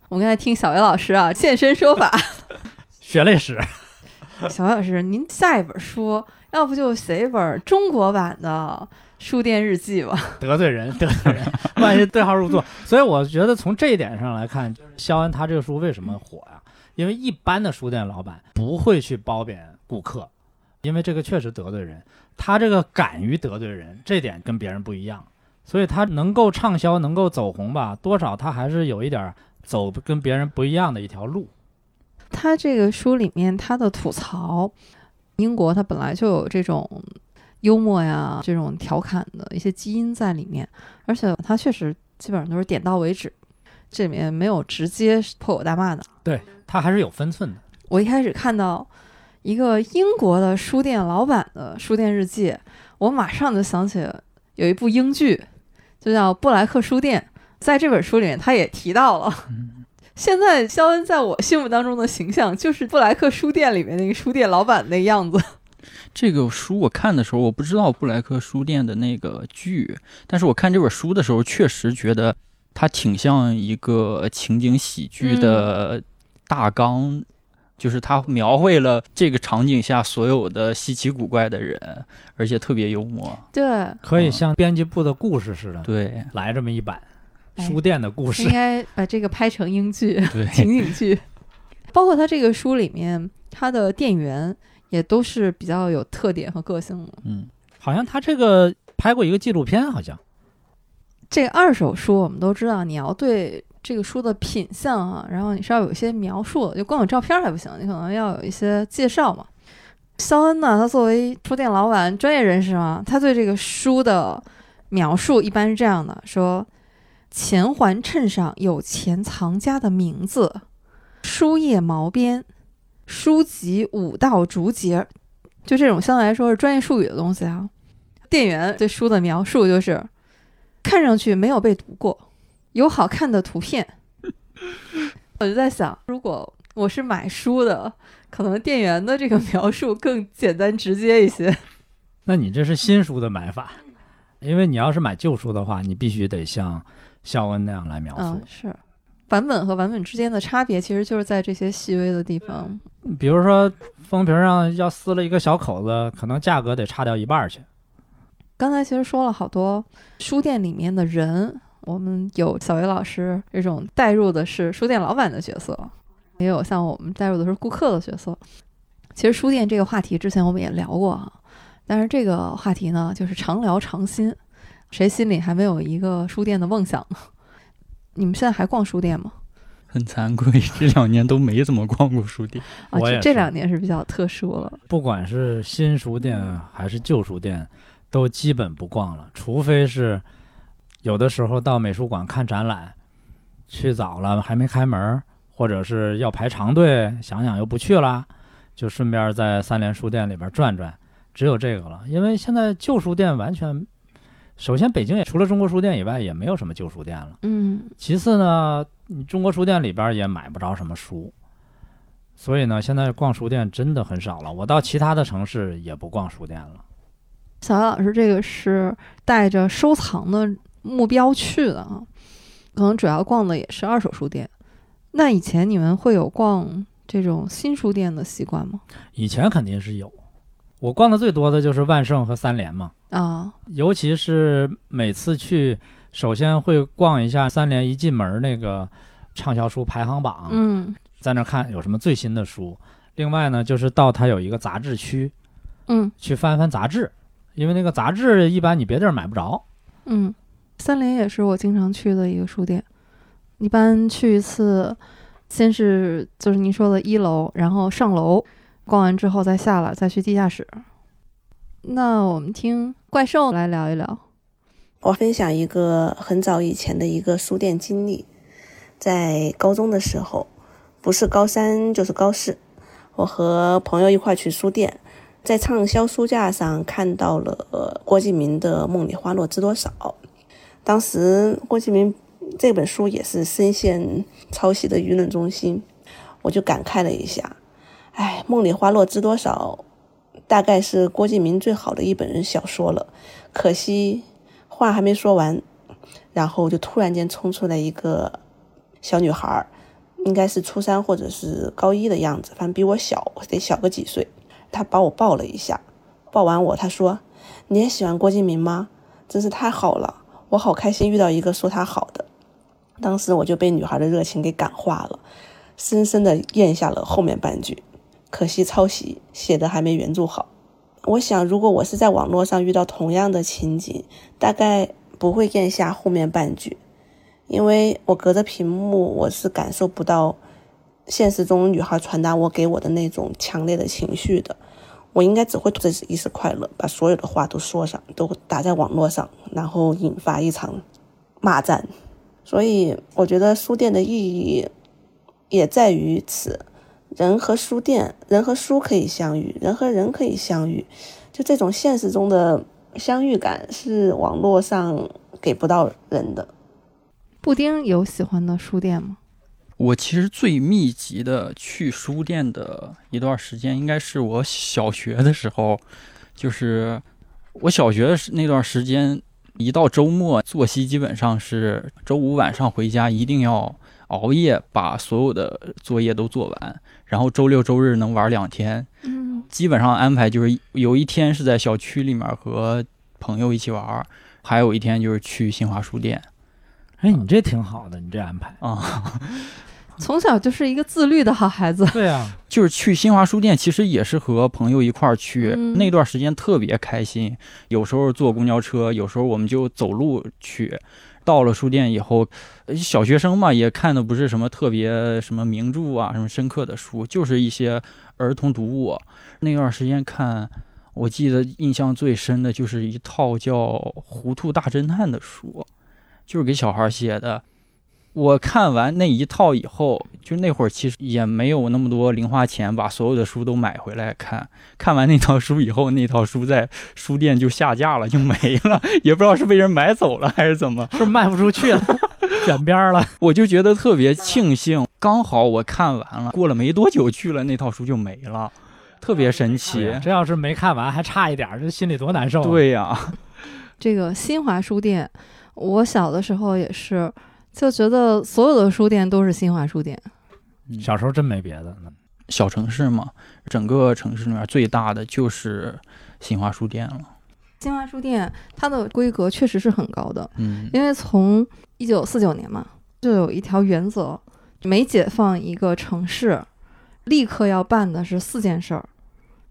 我刚才听小维老师啊现身说法，血泪史，小维老师，您下一本书要不就写一本中国版的书店日记吧？得罪人，得罪人，万一对号入座。所以我觉得从这一点上来看，就是肖恩他这个书为什么火呀？因为一般的书店老板不会去褒贬顾客，因为这个确实得罪人。他这个敢于得罪人，这点跟别人不一样，所以他能够畅销，能够走红吧？多少他还是有一点儿走跟别人不一样的一条路。他这个书里面他的吐槽，英国他本来就有这种幽默呀、这种调侃的一些基因在里面，而且他确实基本上都是点到为止，这里面没有直接破口大骂的。对他还是有分寸的。我一开始看到一个英国的书店老板的书店日记，我马上就想起有一部英剧，就叫《布莱克书店》。在这本书里面，他也提到了，现在肖恩在我心目当中的形象就是布莱克书店里面那个书店老板那样子。这个书我看的时候，我不知道布莱克书店的那个剧，但是我看这本书的时候，确实觉得它挺像一个情景喜剧的大纲，就是他描绘了这个场景下所有的稀奇古怪的人，而且特别幽默。对，可以像编辑部的故事似的，对来这么一版哎书店的故事应。该把这个拍成英剧、对，情景剧。包括他这个书里面，他的店员也都是比较有特点和个性的。嗯，好像他这个拍过一个纪录片，好像这个二手书我们都知道，你要对这个书的品相啊，然后你是要有一些描述，就光有照片还不行，你可能要有一些介绍嘛。肖恩呢，他作为书店老板、专业人士嘛，他对这个书的描述一般是这样的：说前环衬上有钱藏家的名字，书页毛边，书籍五道竹节，就这种相对来说是专业术语的东西啊。店员对书的描述就是。看上去没有被读过，有好看的图片。我就在想，如果我是买书的，可能店员的这个描述更简单直接一些。那你这是新书的买法，因为你要是买旧书的话，你必须得像肖恩那样来描述。嗯，是版本和版本之间的差别，其实就是在这些细微的地方。比如说封皮上要撕了一个小口子，可能价格得差掉一半去。刚才其实说了好多书店里面的人，我们有小维老师这种带入的是书店老板的角色，也有像我们带入的是顾客的角色。其实书店这个话题之前我们也聊过啊，但是这个话题呢，就是常聊常新，谁心里还没有一个书店的梦想呢？你们现在还逛书店吗？很惭愧，这两年都没怎么逛过书店。啊，这两年是比较特殊了。不管是新书店还是旧书店，都基本不逛了，除非是有的时候到美术馆看展览，去早了还没开门儿，或者是要排长队，想想又不去了，就顺便在三联书店里边转转，只有这个了。因为现在旧书店完全，首先北京也除了中国书店以外，也没有什么旧书店了。嗯，其次呢，你中国书店里边也买不着什么书，所以呢，现在逛书店真的很少了。我到其他的城市也不逛书店了。小艾老师这个是带着收藏的目标去的啊，可能主要逛的也是二手书店。那以前你们会有逛这种新书店的习惯吗？以前肯定是有，我逛的最多的就是万盛和三联嘛，啊，尤其是每次去，首先会逛一下三联一进门那个畅销书排行榜，嗯在那看有什么最新的书。另外呢，就是到它有一个杂志区，嗯去翻翻杂志，因为那个杂志一般你别地儿买不着。嗯，三联也是我经常去的一个书店，一般去一次，先是就是您说的一楼，然后上楼逛完之后再下来，再去地下室。那我们听怪兽来聊一聊。我分享一个很早以前的一个书店经历，在高中的时候，不是高三就是高四，我和朋友一块去书店，在畅销书架上看到了郭敬明的《梦里花落知多少》，当时郭敬明这本书也是深陷抄袭的舆论中心，我就感慨了一下，哎，《梦里花落知多少》大概是郭敬明最好的一本小说了，可惜。话还没说完，然后就突然间冲出来一个小女孩，应该是初三或者是高一的样子，反正比我小，得小个几岁。她把我抱了一下，抱完我，她说：“你也喜欢郭敬明吗？真是太好了，我好开心遇到一个说他好的。”当时我就被女孩的热情给感化了，深深的咽下了后面半句。可惜抄袭写的还没原著好。我想，如果我是在网络上遇到同样的情景，大概不会咽下后面半句，因为我隔着屏幕，我是感受不到现实中女孩传达我给我的那种强烈的情绪的。我应该只会图这一时快乐，把所有的话都说上，都打在网络上，然后引发一场骂战。所以，我觉得书店的意义也在于此。人和书店，人和书可以相遇，人和人可以相遇，就这种现实中的相遇感是网络上给不到人的。布丁有喜欢的书店吗？我其实最密集的去书店的一段时间，应该是我小学的时候，就是我小学的那段时间，一到周末，作息基本上是周五晚上回家一定要熬夜把所有的作业都做完，然后周六周日能玩两天，嗯基本上安排就是有一天是在小区里面和朋友一起玩，还有一天就是去新华书店哎，你这挺好的，你这安排。啊。从小就是一个自律的好孩子。对啊，就是去新华书店，其实也是和朋友一块儿去，嗯那段时间特别开心。有时候坐公交车，有时候我们就走路去。到了书店以后，呃小学生嘛，也看的不是什么特别什么名著啊，什么深刻的书，就是一些儿童读物。那段时间看，我记得印象最深的就是一套叫《糊涂大侦探》的书，就是给小孩写的。我看完那一套以后，就那会儿其实也没有那么多零花钱，把所有的书都买回来看。看完那套书以后，那套书在书店就下架了，就没了，也不知道是被人买走了还是怎么。是卖不出去了，卷边儿了。我就觉得特别庆幸，刚好我看完了，过了没多久去了，那套书就没了，特别神奇。这要是没看完还差一点儿，这心里多难受、啊。，对呀、这个新华书店，我小的时候也是，就觉得所有的书店都是新华书店。嗯小时候真没别的。小城市嘛，整个城市里面最大的就是新华书店了。新华书店它的规格确实是很高的，嗯因为从一九四九年嘛，就有一条原则，每解放一个城市，立刻要办的是四件事儿，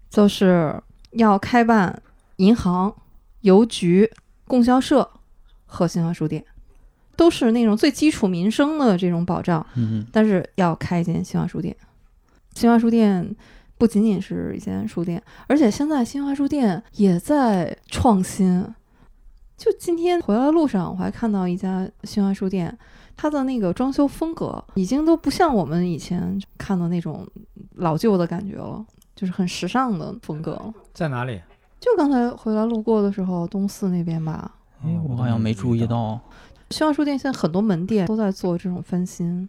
就是要开办银行、邮局、供销社和新华书店，都是那种最基础民生的这种保障。嗯但是要开一间新华书店。新华书店不仅仅是一间书店，而且现在新华书店也在创新。就今天回来的路上，我还看到一家新华书店，它的那个装修风格已经都不像我们以前看的那种老旧的感觉了，就是很时尚的风格。在哪里？就刚才回来路过的时候，东四那边吧，哎，我好像没注意。到。新华书店现在很多门店都在做这种翻新。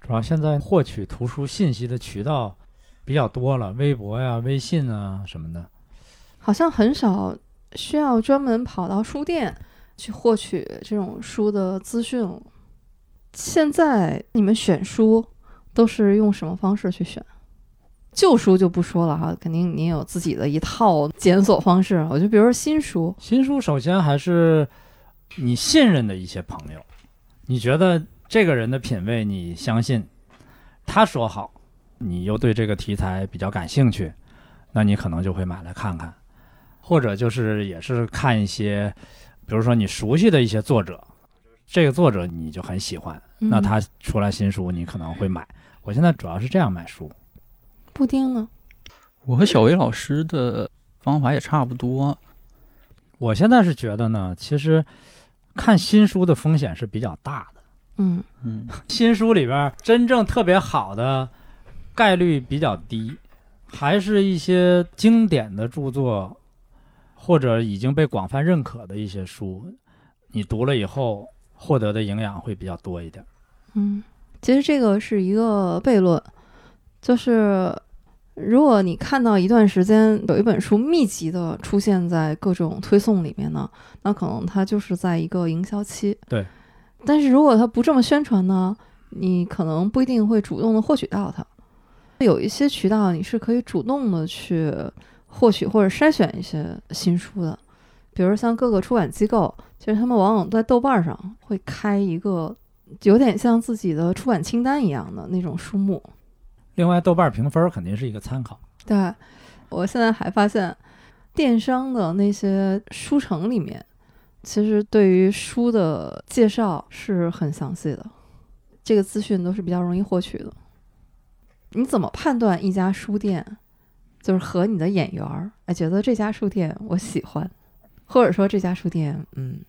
主要现在获取图书信息的渠道比较多了，微博呀、微信啊什么的。好像很少需要专门跑到书店去获取这种书的资讯了。现在你们选书都是用什么方式去选？旧书就不说了哈，肯定您有自己的一套检索方式。我就比如说新书，新书首先还是你信任的一些朋友，你觉得这个人的品味你相信，他说好，你又对这个题材比较感兴趣，那你可能就会买来看看，或者就是也是看一些，比如说你熟悉的一些作者，这个作者你就很喜欢，那嗯他出来新书你可能会买。我现在主要是这样买书，布丁呢？我和小薇老师的方法也差不多。我现在是觉得呢，其实看新书的风险是比较大的。嗯嗯，新书里边真正特别好的概率比较低，还是一些经典的著作，或者已经被广泛认可的一些书，你读了以后获得的营养会比较多一点。嗯，其实这个是一个悖论，就是如果你看到一段时间有一本书密集的出现在各种推送里面呢，那可能它就是在一个营销期。对。但是如果它不这么宣传呢，你可能不一定会主动的获取到它。有一些渠道你是可以主动的去获取或者筛选一些新书的，比如像各个出版机构，其实他们往往在豆瓣上会开一个有点像自己的出版清单一样的那种书目。另外，豆瓣评分肯定是一个参考。对，我现在还发现，电商的那些书城里面，其实对于书的介绍是很详细的，这个资讯都是比较容易获取的。你怎么判断一家书店就是和你的眼缘儿？哎，觉得这家书店我喜欢，或者说这家书店嗯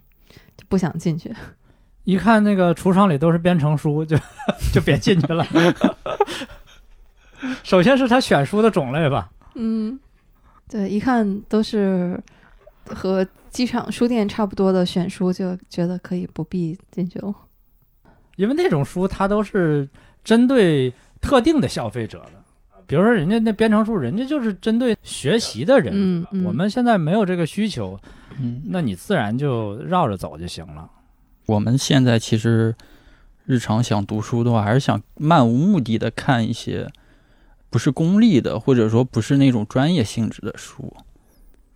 就不想进去。一看那个橱窗里都是编程书，就 就别进去了。首先是他选书的种类吧，嗯，对，一看都是和机场书店差不多的选书，就觉得可以不必进去了。因为那种书它都是针对特定的消费者的，比如说人家那编程书，人家就是针对学习的人，嗯嗯。我们现在没有这个需求，嗯，那你自然就绕着走就行了。我们现在其实日常想读书的话，还是想漫无目的的看一些不是功利的，或者说不是那种专业性质的书。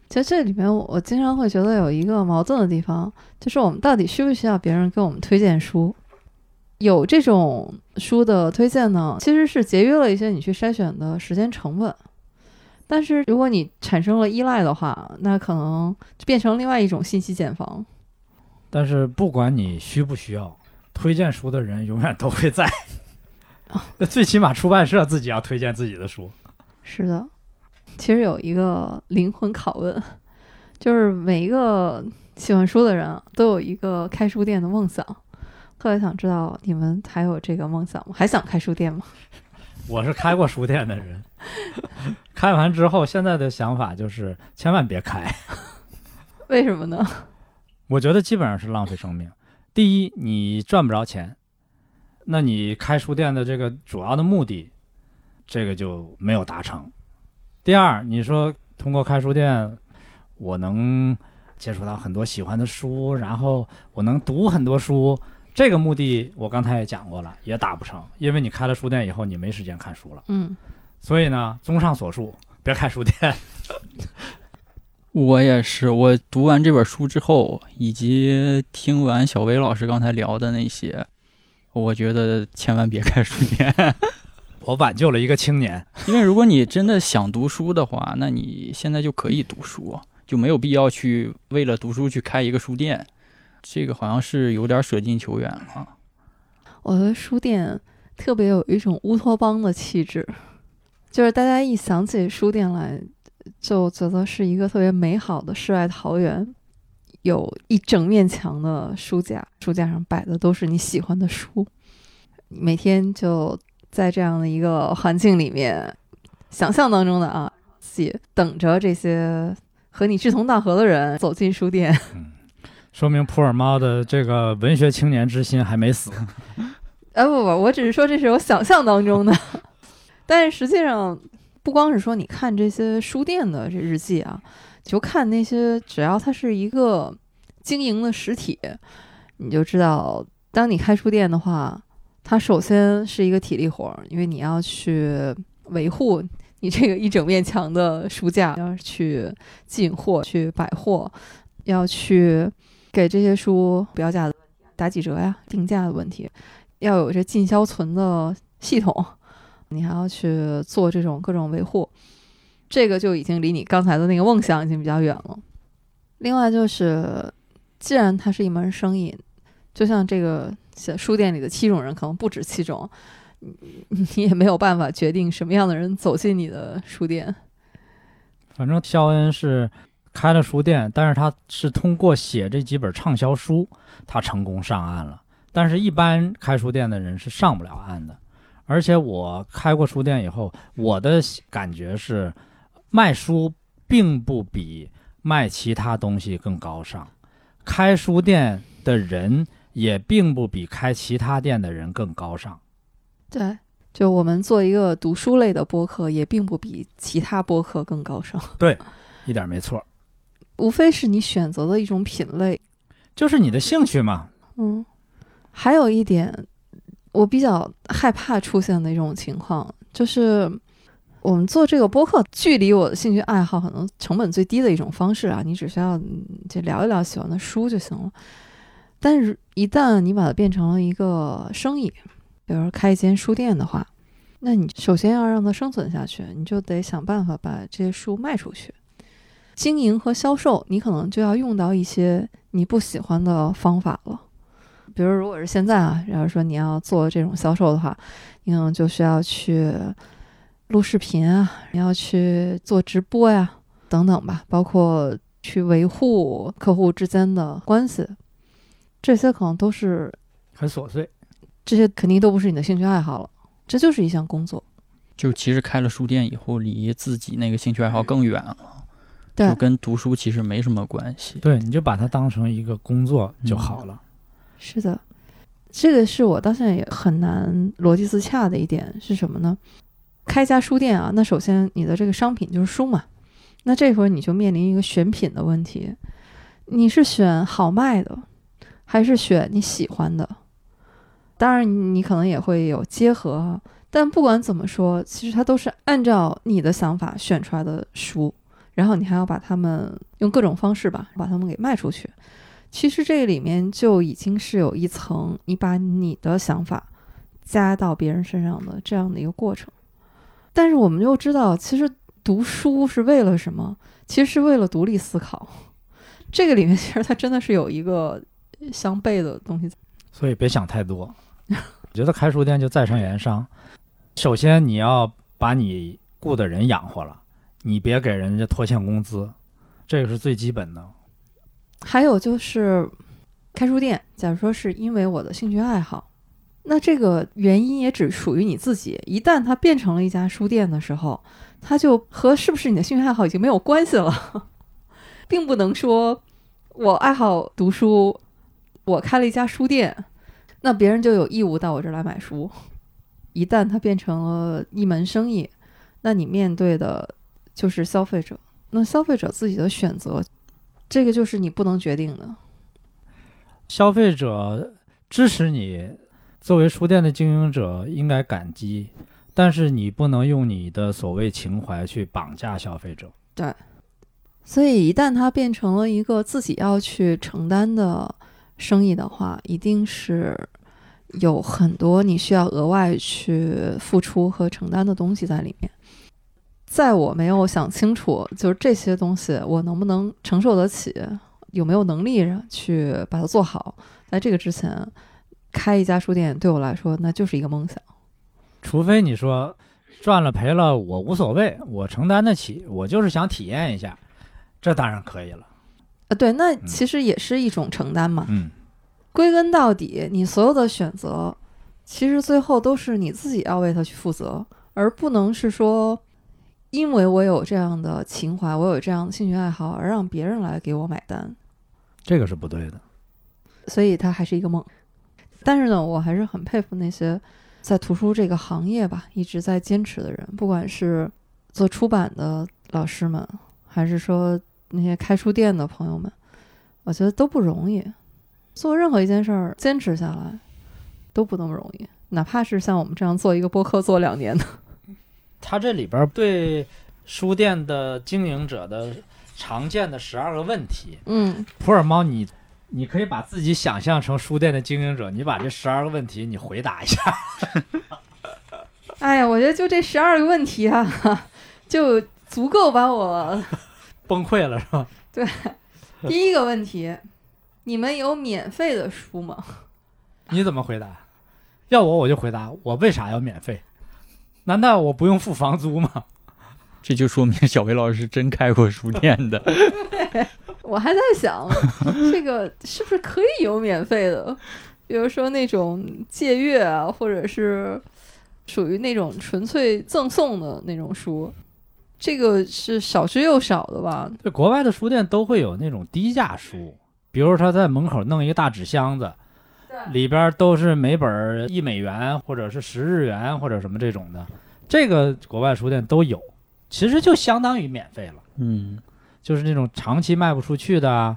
其实这里面我我经常会觉得有一个矛盾的地方，就是我们到底需不需要别人给我们推荐书？有这种书的推荐呢，其实是节约了一些你去筛选的时间成本。但是如果你产生了依赖的话，那可能就变成另外一种信息茧房。但是不管你需不需要，推荐书的人永远都会在。那最起码出版社自己要推荐自己的书。是的，其实有一个灵魂拷问，就是每一个喜欢书的人啊都有一个开书店的梦想。特别想知道你们还有这个梦想吗？还想开书店吗？我是开过书店的人，开完之后，现在的想法就是千万别开。为什么呢？我觉得基本上是浪费生命。第一，你赚不着钱，那你开书店的这个主要的目的，这个就没有达成。第二，你说通过开书店，我能接触到很多喜欢的书，然后我能读很多书，这个目的我刚才也讲过了，也达不成，因为你开了书店以后，你没时间看书了。嗯，所以呢，综上所述，别开书店。我也是，我读完这本书之后，以及听完小薇老师刚才聊的那些，我觉得千万别开书店。我挽救了一个青年。因为如果你真的想读书的话，那你现在就可以读书，就没有必要去为了读书去开一个书店。这个好像是有点舍近求远了。我觉得书店特别有一种乌托邦的气质，就是大家一想起书店来，就觉得是一个特别美好的世外桃源，有一整面墙的书架，书架上摆的都是你喜欢的书，每天就在这样的一个环境里面，想象当中的啊，自己等着这些和你志同道合的人走进书店。说明普洱猫的这个文学青年之心还没死。哎不不，我只是说这是我想象当中的，但是实际上不光是说你看这些书店的这日记啊，就看那些只要它是一个经营的实体，你就知道，当你开书店的话，它首先是一个体力活儿，因为你要去维护你这个一整面墙的书架，要去进货、去摆货，要去给这些书标价打几折呀、定价的问题，要有这进销存的系统，你还要去做这种各种维护，这个就已经离你刚才的那个梦想已经比较远了。另外就是，既然它是一门生意，就像这个写书店里的七种人，可能不止七种，你 你也没有办法决定什么样的人走进你的书店。反正肖恩是开了书店，但是他是通过写这几本畅销书，他成功上岸了。但是，一般开书店的人是上不了岸的。而且，我开过书店以后，我的感觉是，卖书并不比卖其他东西更高尚，开书店的人也并不比开其他店的人更高尚。对，就我们做一个读书类的播客，也并不比其他播客更高尚，对一点没错，无非是你选择的一种品类。就是你的兴趣嘛。嗯，还有一点，我比较害怕出现的一种情况，就是我们做这个播客，距离我的兴趣爱好可能成本最低的一种方式啊，你只需要就聊一聊喜欢的书就行了。但是，一旦你把它变成了一个生意，比如说开一间书店的话，那你首先要让它生存下去，你就得想办法把这些书卖出去。经营和销售，你可能就要用到一些你不喜欢的方法了。比如，如果是现在啊，要是说你要做这种销售的话，你可能就需要去录视频啊，你要去做直播呀，等等吧，包括去维护客户之间的关系，这些可能都是，很琐碎，这些肯定都不是你的兴趣爱好了，这就是一项工作。就其实开了书店以后，离自己那个兴趣爱好更远了，对就跟读书其实没什么关系。对，你就把它当成一个工作就好了。是的，这个是我到现在也很难逻辑自洽的一点是什么呢？开家书店啊，那首先你的这个商品就是书嘛，那这会儿你就面临一个选品的问题，你是选好卖的，还是选你喜欢的？当然，你可能也会有结合，但不管怎么说，其实它都是按照你的想法选出来的书，然后你还要把它们用各种方式吧，把它们给卖出去。其实这里面就已经是有一层，你把你的想法加到别人身上的这样的一个过程。但是我们又知道，其实读书是为了什么？其实是为了独立思考。这个里面其实它真的是有一个相悖的东西。所以别想太多。我觉得开书店就在商言商，首先你要把你雇的人养活了，你别给人家拖欠工资，这个是最基本的。还有就是开书店，假如说是因为我的兴趣爱好，那这个原因也只属于你自己。一旦它变成了一家书店的时候，它就和是不是你的兴趣爱好已经没有关系了，并不能说我爱好读书，我开了一家书店，那别人就有义务到我这儿来买书。一旦它变成了一门生意，那你面对的就是消费者，那消费者自己的选择。这个就是你不能决定的。消费者支持你，作为书店的经营者应该感激，但是你不能用你的所谓情怀去绑架消费者。对所以一旦它变成了一个自己要去承担的生意的话，一定是有很多你需要额外去付出和承担的东西在里面。在我没有想清楚，就是这些东西我能不能承受得起，有没有能力去把它做好，在这个之前，开一家书店对我来说那就是一个梦想。除非你说赚了赔了我无所谓，我承担得起，我就是想体验一下，这当然可以了。呃，对，那其实也是一种承担嘛。嗯，归根到底，你所有的选择，其实最后都是你自己要为它去负责，而不能是说，因为我有这样的情怀，我有这样的兴趣爱好，而让别人来给我买单。这个是不对的。所以它还是一个梦。但是呢，我还是很佩服那些在图书这个行业吧一直在坚持的人，不管是做出版的老师们，还是说那些开书店的朋友们，我觉得都不容易。做任何一件事儿，坚持下来都不那么容易，哪怕是像我们这样做一个播客做两年的。他这里边对书店的经营者的常见的十二个问题，嗯，普洱猫你。你可以把自己想象成书店的经营者，你把这十二个问题你回答一下。哎呀，我觉得就这十二个问题啊，就足够把我 崩溃了是吧？对第一个问题，你们有免费的书吗？你怎么回答？要我我就回答，我为啥要免费？难道我不用付房租吗？这就说明小薇老师是真开过书店的。我还在想，这个是不是可以有免费的？比如说那种借阅啊，或者是属于那种纯粹赠送的那种书，这个是少之又少的吧？对，国外的书店都会有那种低价书，比如他在门口弄一个大纸箱子，里边都是每本一美元，或者是十日元，或者什么这种的，这个国外书店都有，其实就相当于免费了。嗯，就是那种长期卖不出去的啊，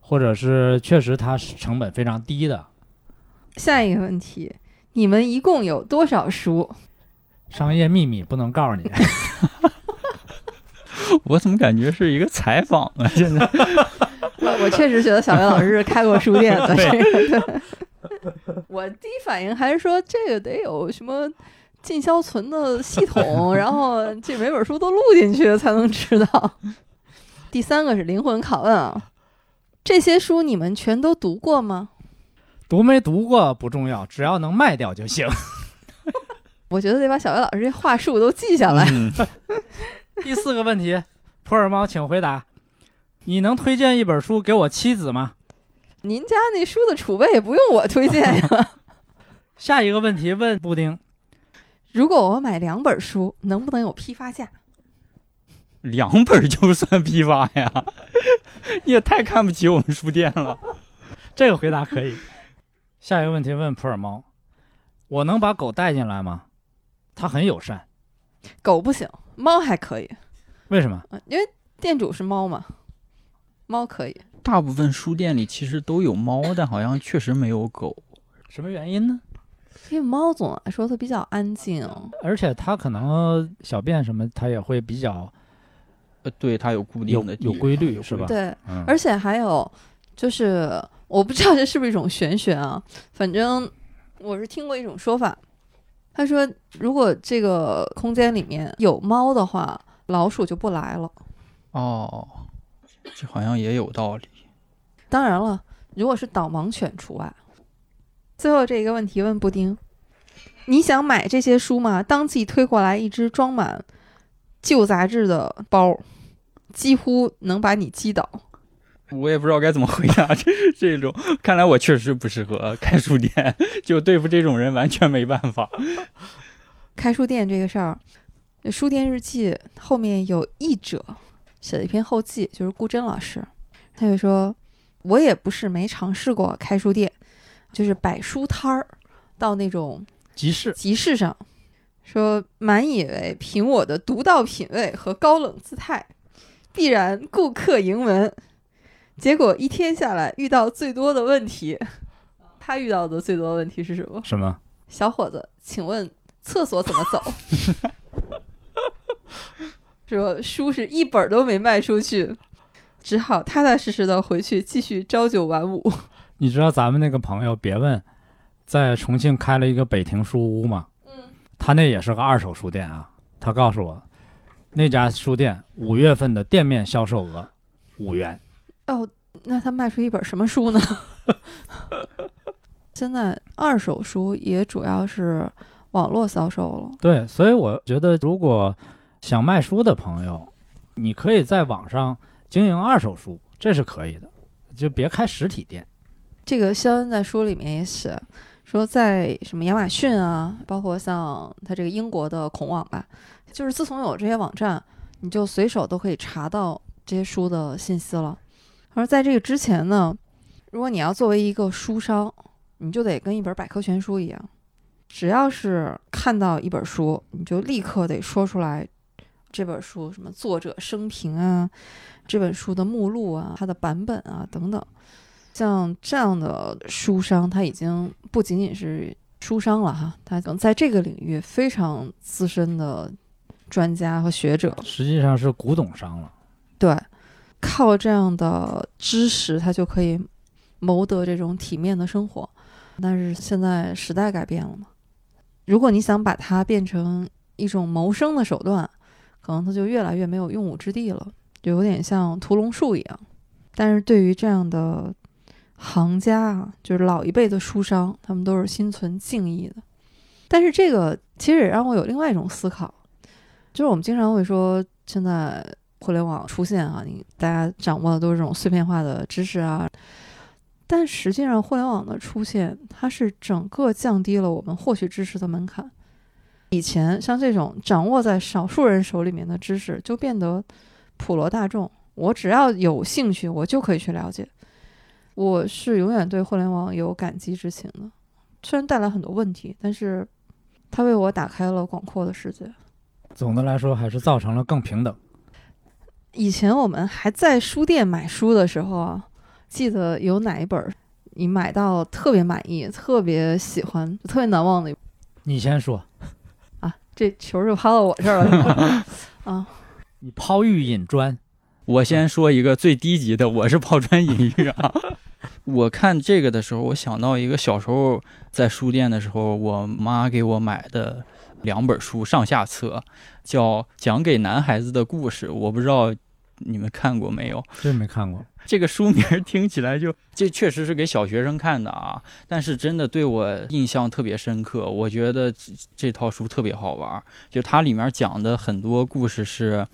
或者是确实它是成本非常低的。下一个问题，你们一共有多少书？商业秘密不能告诉你。我怎么感觉是一个采访啊？现在我 我确实觉得小袁老师是开过书店的。这个 对，我第一反应还是说这个得有什么进销存的系统，然后这每本书都录进去才能知道。第三个是灵魂拷问啊，这些书你们全都读过吗？读没读过不重要，只要能卖掉就行。我觉得得把小薇老师这话术都记下来。嗯第四个问题，普洱猫，请回答：你能推荐一本书给我妻子吗？您家那书的储备也不用我推荐呀。下一个问题问布丁：如果我买两本书，能不能有批发价？两本就算批发呀？你也太看不起我们书店了。这个回答可以。下一个问题问普洱猫：我能把狗带进来吗？它很友善，狗不行，猫还可以，为什么？嗯因为店主是猫嘛，猫可以。大部分书店里其实都有猫，但好像确实没有狗。什么原因呢？因为猫总来说它比较安静，而且它可能小便什么，它也会比较呃，对，它有固定的地有规律，是吧？对，嗯，而且还有就是我不知道这是不是一种玄学啊，反正我是听过一种说法，他说如果这个空间里面有猫的话，老鼠就不来了。哦，这好像也有道理。当然了，如果是导盲犬除外。最后这一个问题问布丁：你想买这些书吗？当即推过来一只装满旧杂志的包，几乎能把你击倒。我也不知道该怎么回答这这种，看来我确实不适合开书店，就对付这种人完全没办法。开书店这个事儿，书店日记后面有译者写了一篇后记，就是顾真老师，他就说，我也不是没尝试过开书店，就是摆书摊儿，到那种集市集市上，说满以为凭我的独到品味和高冷姿态，必然顾客盈门，结果一天下来遇到最多的问题，他遇到的最多的问题是什么？什么？小伙子，请问厕所怎么走？说书是一本都没卖出去，只好踏踏实实的回去继续朝九晚五。你知道咱们那个朋友别问，在重庆开了一个北亭书屋嘛？嗯，他那也是个二手书店啊。他告诉我，那家书店五月份的店面销售额五元。哦，那他卖出一本什么书呢？现在二手书也主要是网络销售了。对，所以我觉得，如果想卖书的朋友，你可以在网上经营二手书，这是可以的，就别开实体店。这个肖恩在书里面也写，说在什么亚马逊啊，包括像它这个英国的孔网吧，就是自从有这些网站，你就随手都可以查到这些书的信息了。而在这个之前呢，如果你要作为一个书商，你就得跟一本百科全书一样，只要是看到一本书，你就立刻得说出来这本书什么作者生平啊，这本书的目录啊，它的版本啊等等。像这样的书商，他已经不仅仅是书商了哈，他可能在这个领域非常资深的专家和学者。实际上是古董商了。对，靠这样的知识，他就可以谋得这种体面的生活。但是现在时代改变了嘛，如果你想把它变成一种谋生的手段，可能它就越来越没有用武之地了，就有点像屠龙术一样。但是对于这样的行家啊，就是老一辈的书商，他们都是心存敬意的。但是这个其实也让我有另外一种思考，就是我们经常会说，现在互联网出现啊，你大家掌握的都是这种碎片化的知识啊，但实际上互联网的出现，它是整个降低了我们获取知识的门槛。以前像这种掌握在少数人手里面的知识，就变得普罗大众，我只要有兴趣，我就可以去了解。我是永远对互联网有感激之情的，虽然带来很多问题，但是它为我打开了广阔的世界。总的来说，还是造成了更平等。以前我们还在书店买书的时候啊，记得有哪一本儿你买到特别满意、特别喜欢、特别难忘的你先说，啊？这球就抛到我这儿了是吧 啊！你抛玉引砖，我先说一个最低级的，我是抛砖引玉啊。我看这个的时候，我想到一个小时候在书店的时候，我妈给我买的两本书上下册，叫《讲给男孩子的故事》，我不知道你们看过没有。真没看过。这个书名听起来就，这确实是给小学生看的啊，但是真的对我印象特别深刻。我觉得这这套书特别好玩儿，就它里面讲的很多故事是，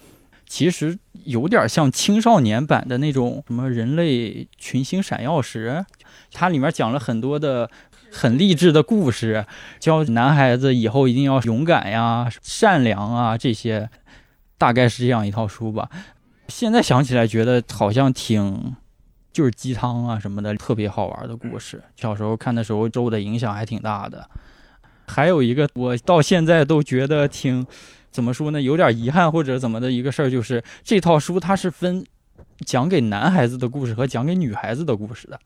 其实有点像青少年版的那种什么人类群星闪耀时，它里面讲了很多的。很励志的故事，教男孩子以后一定要勇敢呀、善良啊，这些大概是这样一套书吧。现在想起来，觉得好像挺就是鸡汤啊什么的，特别好玩的故事。小时候看的时候，受的影响还挺大的。还有一个，我到现在都觉得挺怎么说呢，有点遗憾或者怎么的一个事儿，就是这套书它是分讲给男孩子的故事和讲给女孩子的故事的。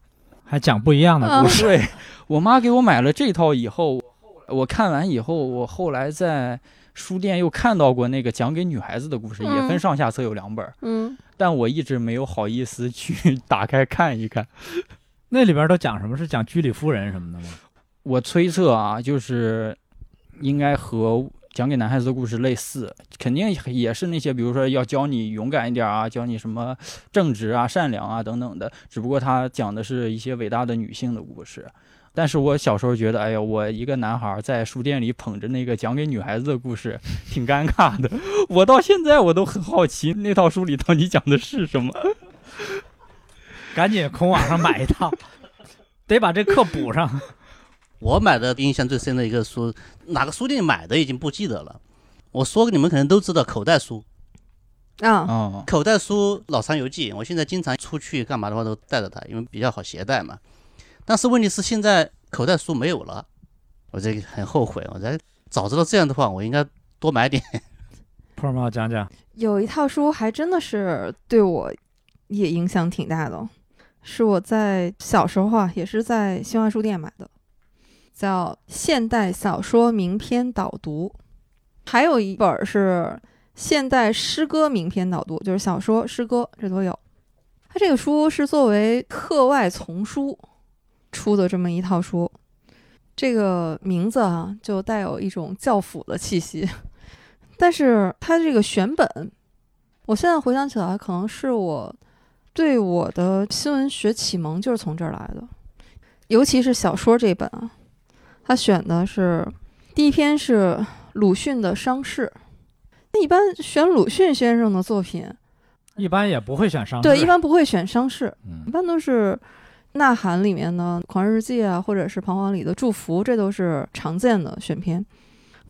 还讲不一样的故事。对我妈给我买了这套以后，我看完以后，我后来在书店又看到过那个讲给女孩子的故事，也分嗯上下册有两本儿，嗯，但我一直没有好意思去 打开看一看。那里边都讲什么？是讲居里夫人什么的吗？我推测啊，就是应该和讲给男孩子的故事类似，肯定也是那些，比如说要教你勇敢一点啊，教你什么正直啊、善良啊等等的。只不过他讲的是一些伟大的女性的故事。但是我小时候觉得，哎呀，我一个男孩在书店里捧着那个讲给女孩子的故事，挺尴尬的。我到现在我都很好奇，那套书里到底讲的是什么。赶紧从网上买一套，得把这课补上。我买的印象最深的一个书，哪个书店买的已经不记得了。我说你们可能都知道口袋书，啊，哦，口袋书《老山游记》，我现在经常出去干嘛的话都带着它，因为比较好携带嘛。但是问题是现在口袋书没有了，我这个很后悔。我在早知道这样的话，我应该多买点。破猫讲讲，有一套书还真的是对我也影响挺大的，是我在小时候啊，也是在新华书店买的，叫《现代小说名篇导读》，还有一本是《现代诗歌名篇导读》，就是小说、诗歌这都有。它这个书是作为课外丛书出的这么一套书，这个名字啊就带有一种教辅的气息。但是它这个选本，我现在回想起来，可能是我对我的新闻学启蒙就是从这儿来的，尤其是小说这本啊，他选的是第一篇是鲁迅的《伤逝》，那一般选鲁迅先生的作品，一般也不会选伤对，一般不会选《伤逝》，嗯一般都是《呐喊》里面的《狂日记》啊，或者是《彷徨》里的《祝福》，这都是常见的选篇。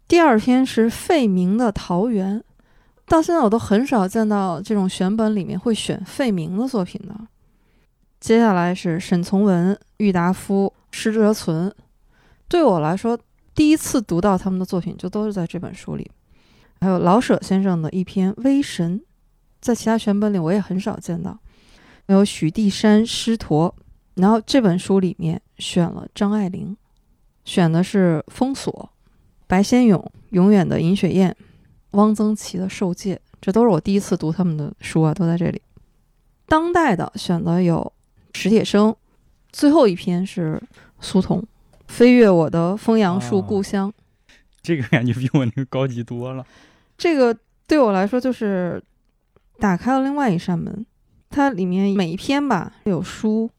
第二篇是费明的《桃源》，到现在我都很少见到这种选本里面会选费明的作品的。接下来是沈从文、郁达夫、施哲存。对我来说，第一次读到他们的作品就都是在这本书里。还有老舍先生的一篇《微神》，在其他选本里我也很少见到。还有许地山师陀，然后这本书里面选了张爱玲，选的是《封锁》，白先勇《永远的尹雪艳》，汪曾祺的《受戒》，这都是我第一次读他们的书啊，都在这里。当代的选的有史铁生，最后一篇是苏童，《飞越我的枫杨树哦故乡》。这个感觉比我那个高级多了。这个对我来说就是打开了另外一扇门。它里面每一篇吧有书，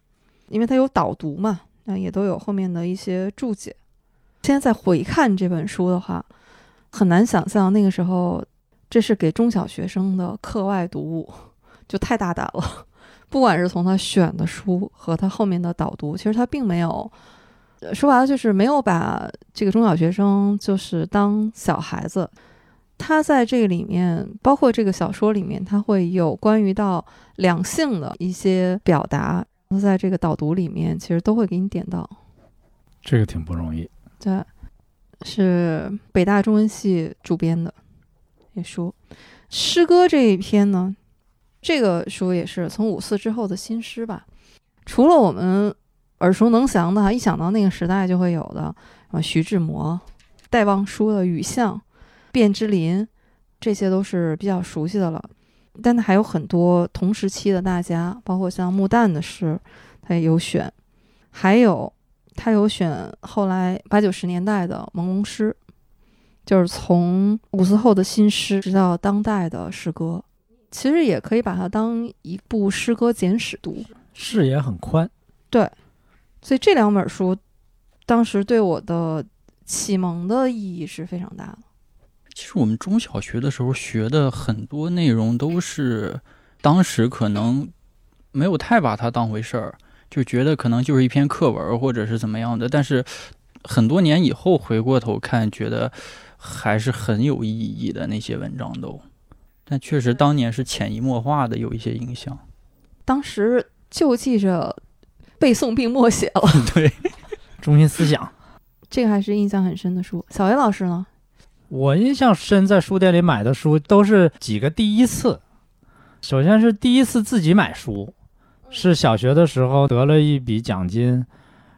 因为它有导读嘛，那也都有后面的一些注解。现在再回看这本书的话，很难想象那个时候这是给中小学生的课外读物，就太大胆了。不管是从他选的书和他后面的导读，其实他并没有，呃说白了就是没有把这个中小学生就是当小孩子。他在这个里面，包括这个小说里面，他会有关于到两性的一些表达，在这个导读里面，其实都会给你点到。这个挺不容易。对，是北大中文系主编的也书。诗歌这一篇呢，这个书也是从五四之后的新诗吧。除了我们耳熟能详的哈，一想到那个时代就会有的，什么徐志摩、戴望舒的《雨巷》、卞之琳，这些都是比较熟悉的了。但他还有很多同时期的大家，包括像穆旦的诗，他也有选，还有他有选后来八九十年代的朦胧诗，就是从五四后的新诗直到当代的诗歌，其实也可以把它当一部诗歌简史读。视野很宽，所以这两本书当时对我的启蒙的意义是非常大的。其实我们中小学的时候学的很多内容都是当时可能没有太把它当回事儿，就觉得可能就是一篇课文或者是怎么样的。但是很多年以后回过头看，觉得还是很有意义的那些文章都。但确实当年是潜移默化的有一些影响。当时就记着背诵并默写了，对，中心思想。这个还是印象很深的书。小维老师呢？我印象深，在书店里买的书都是几个第一次。首先是第一次自己买书，是小学的时候得了一笔奖金，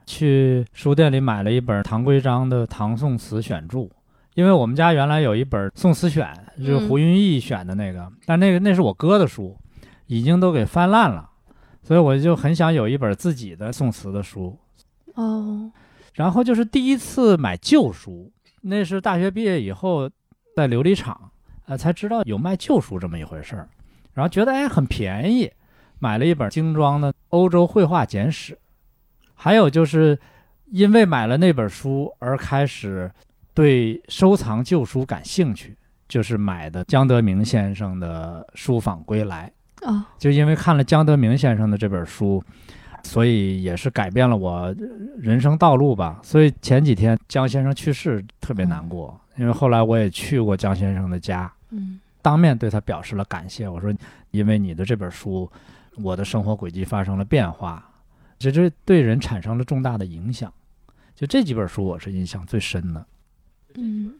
去书店里买了一本唐圭章的《唐宋词选注》，因为我们家原来有一本《宋词选》，就是胡云翼选的那个，但那个那是我哥的书，已经都给翻烂了，所以我就很想有一本自己的宋词的书。哦，然后就是第一次买旧书，那是大学毕业以后在琉璃厂，呃，才知道有卖旧书这么一回事儿，然后觉得哎很便宜，买了一本精装的《欧洲绘画简史》，还有就是因为买了那本书而开始对收藏旧书感兴趣，就是买的江德明先生的《书坊归来》。啊，就因为看了江德明先生的这本书，所以也是改变了我人生道路吧。所以前几天江先生去世，特别难过，因为后来我也去过江先生的家，嗯当面对他表示了感谢。我说，因为你的这本书，我的生活轨迹发生了变化，这这对人产生了重大的影响。就这几本书，我是印象最深的。嗯，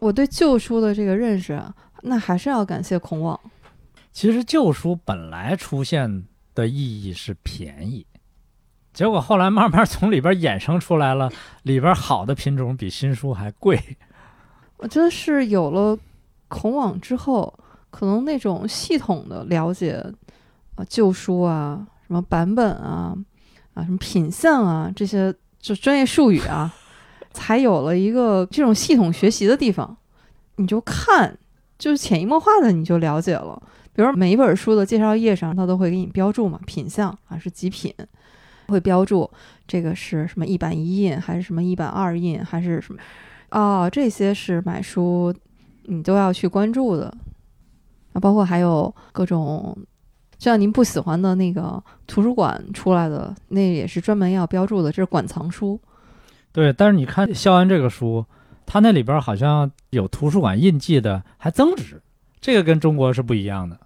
我对旧书的这个认识啊，那还是要感谢孔网。其实旧书本来出现的意义是便宜，结果后来慢慢从里边衍生出来了，里边好的品种比新书还贵。我觉得是有了孔网之后，可能那种系统的了解啊旧书啊、什么版本啊、啊什么品相啊这些就专业术语啊，才有了一个这种系统学习的地方。你就看，就是潜移默化的你就了解了。比如说每一本书的介绍页上，它都会给你标注嘛，品相啊是几品，会标注这个是什么一版一印，还是什么一版二印，还是什么。哦，这些是买书你都要去关注的，啊，包括还有各种，像您不喜欢的那个图书馆出来的，那也是专门要标注的，这是馆藏书。对，但是你看肖恩这个书，它那里边好像有图书馆印记的，还增值，这个跟中国是不一样的。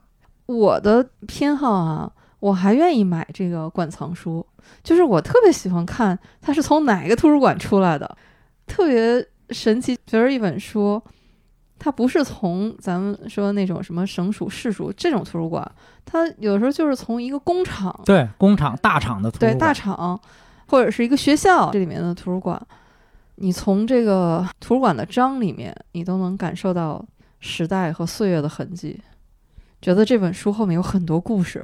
我的偏好啊，我还愿意买这个馆藏书，就是我特别喜欢看它是从哪个图书馆出来的，特别神奇。比如一本书，它不是从咱们说那种什么省属、市属这种图书馆，它有时候就是从一个工厂，对，工厂大厂的图书对，大厂或者是一个学校这里面的图书馆，你从这个图书馆的章里面，你都能感受到时代和岁月的痕迹，觉得这本书后面有很多故事。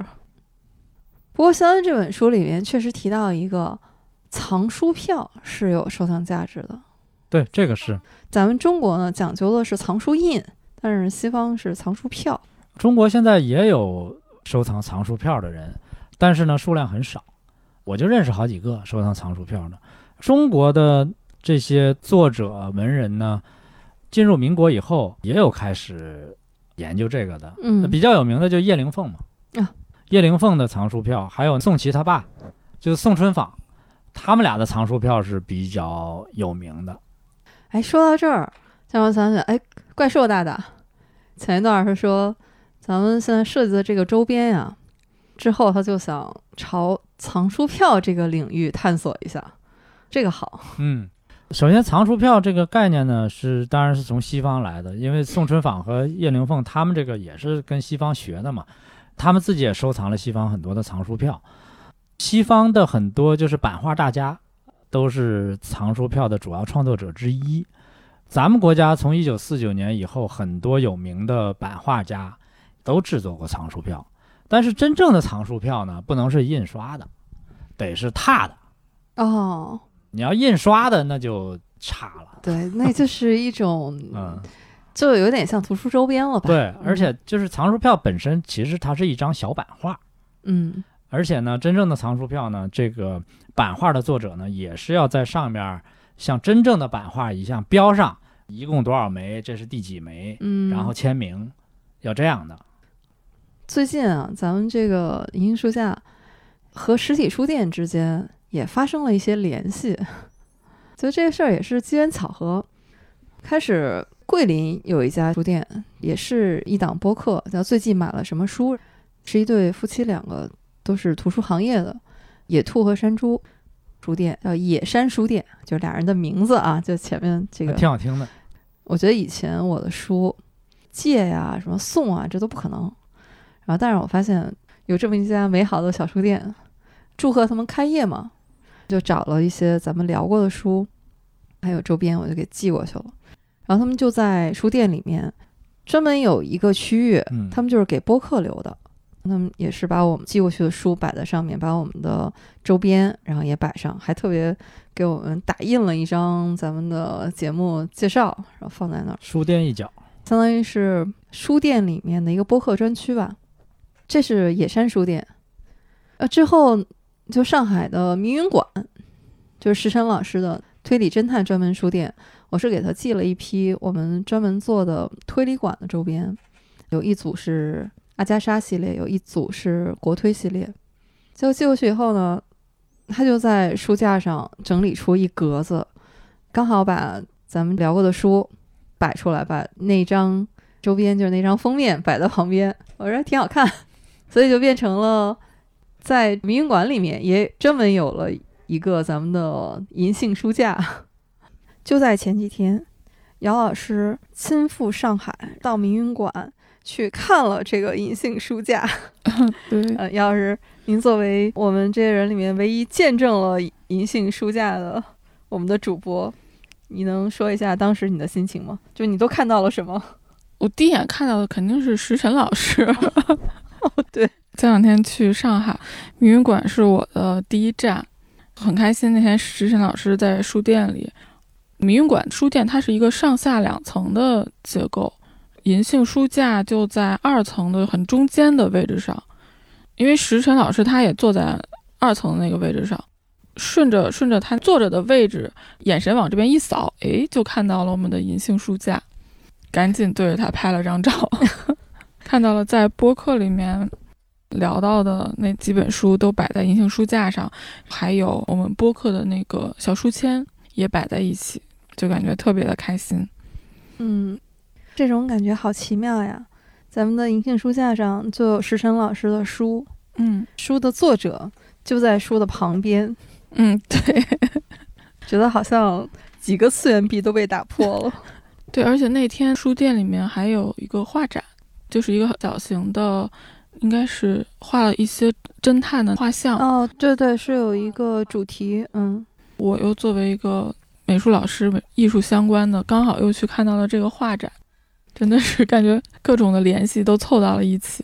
不过，肖恩这本书里面确实提到一个藏书票是有收藏价值的。对，这个是咱们中国呢讲究的是藏书印，但是西方是藏书票。中国现在也有收藏藏书票的人，但是呢数量很少。我就认识好几个收藏藏书票的。中国的这些作者文人呢，进入民国以后也有开始研究这个的。嗯比较有名的就叶灵凤嘛，啊，叶灵凤的藏书票，还有宋琦他爸，就是宋春舫，他们俩的藏书票是比较有名的。哎，说到这儿，让我想想，哎，怪兽大大前一段是说，咱们现在设计的这个周边呀，之后他就想朝藏书票这个领域探索一下，这个好。嗯，首先藏书票这个概念呢，是当然是从西方来的，因为宋春舫和叶灵凤他们这个也是跟西方学的嘛，他们自己也收藏了西方很多的藏书票。西方的很多就是版画大家，都是藏书票的主要创作者之一。咱们国家从一九四九年以后，很多有名的版画家都制作过藏书票，但是真正的藏书票呢，不能是印刷的，得是拓的。哦，你要印刷的，那就差了。对，那就是一种，嗯，就有点像图书周边了吧？对，而且就是藏书票本身，其实它是一张小版画，嗯，而且呢，真正的藏书票呢，这个版画的作者呢，也是要在上面像真正的版画一样标上一共多少枚，这是第几枚，嗯，然后签名，要这样的。最近啊，咱们这个银杏书架和实体书店之间也发生了一些联系，觉得这个事儿也是机缘巧合。开始桂林有一家书店，也是一档播客，叫最近买了什么书，是一对夫妻，两个都是图书行业的，野兔和山猪书店叫野山书店，就是俩人的名字啊，就前面这个挺好听的。我觉得以前我的书借呀、什么送啊，这都不可能。然后，但是我发现有这么一家美好的小书店，祝贺他们开业嘛，就找了一些咱们聊过的书，还有周边，我就给寄过去了。然后他们就在书店里面专门有一个区域，嗯，他们就是给播客留的。他们也是把我们寄过去的书摆在上面，把我们的周边然后也摆上，还特别给我们打印了一张咱们的节目介绍，然后放在那儿，书店一角。相当于是书店里面的一个播客专区吧。这是野山书店，呃，之后就上海的明云馆，就是石晨老师的推理侦探专门书店，我是给他寄了一批我们专门做的推理馆的周边，有一组是阿加莎系列，有一组是国推系列。结果寄过去以后呢，他就在书架上整理出一格子，刚好把咱们聊过的书摆出来，把那张周边就是那张封面摆在旁边，我说挺好看，所以就变成了在民营馆里面也专门有了一个咱们的银杏书架。就在前几天，姚老师亲赴上海到民营馆去看了这个银杏书架。对，呃，姚老师，您作为我们这些人里面唯一见证了银杏书架的我们的主播，你能说一下当时你的心情吗？就你都看到了什么？我第一眼看到的肯定是石晨老师。哦，对，前两天去上海民云馆是我的第一站，很开心。那天石晨老师在书店里，民云馆书店它是一个上下两层的结构，银杏书架就在二层的很中间的位置上，因为石晨老师他也坐在二层的那个位置上，顺着顺着他坐着的位置，眼神往这边一扫，诶，就看到了我们的银杏书架，赶紧对着他拍了张照。看到了在播客里面聊到的那几本书都摆在银杏书架上，还有我们播客的那个小书签也摆在一起，就感觉特别的开心。嗯，这种感觉好奇妙呀！咱们的银杏书架上就有石晨老师的书，嗯书的作者就在书的旁边，嗯，对觉得好像几个次元壁都被打破了。对，而且那天书店里面还有一个画展，就是一个小型的，应该是画了一些侦探的画像。哦，对对，是有一个主题，嗯我又作为一个美术老师、艺术相关的，刚好又去看到了这个画展，真的是感觉各种的联系都凑到了一起。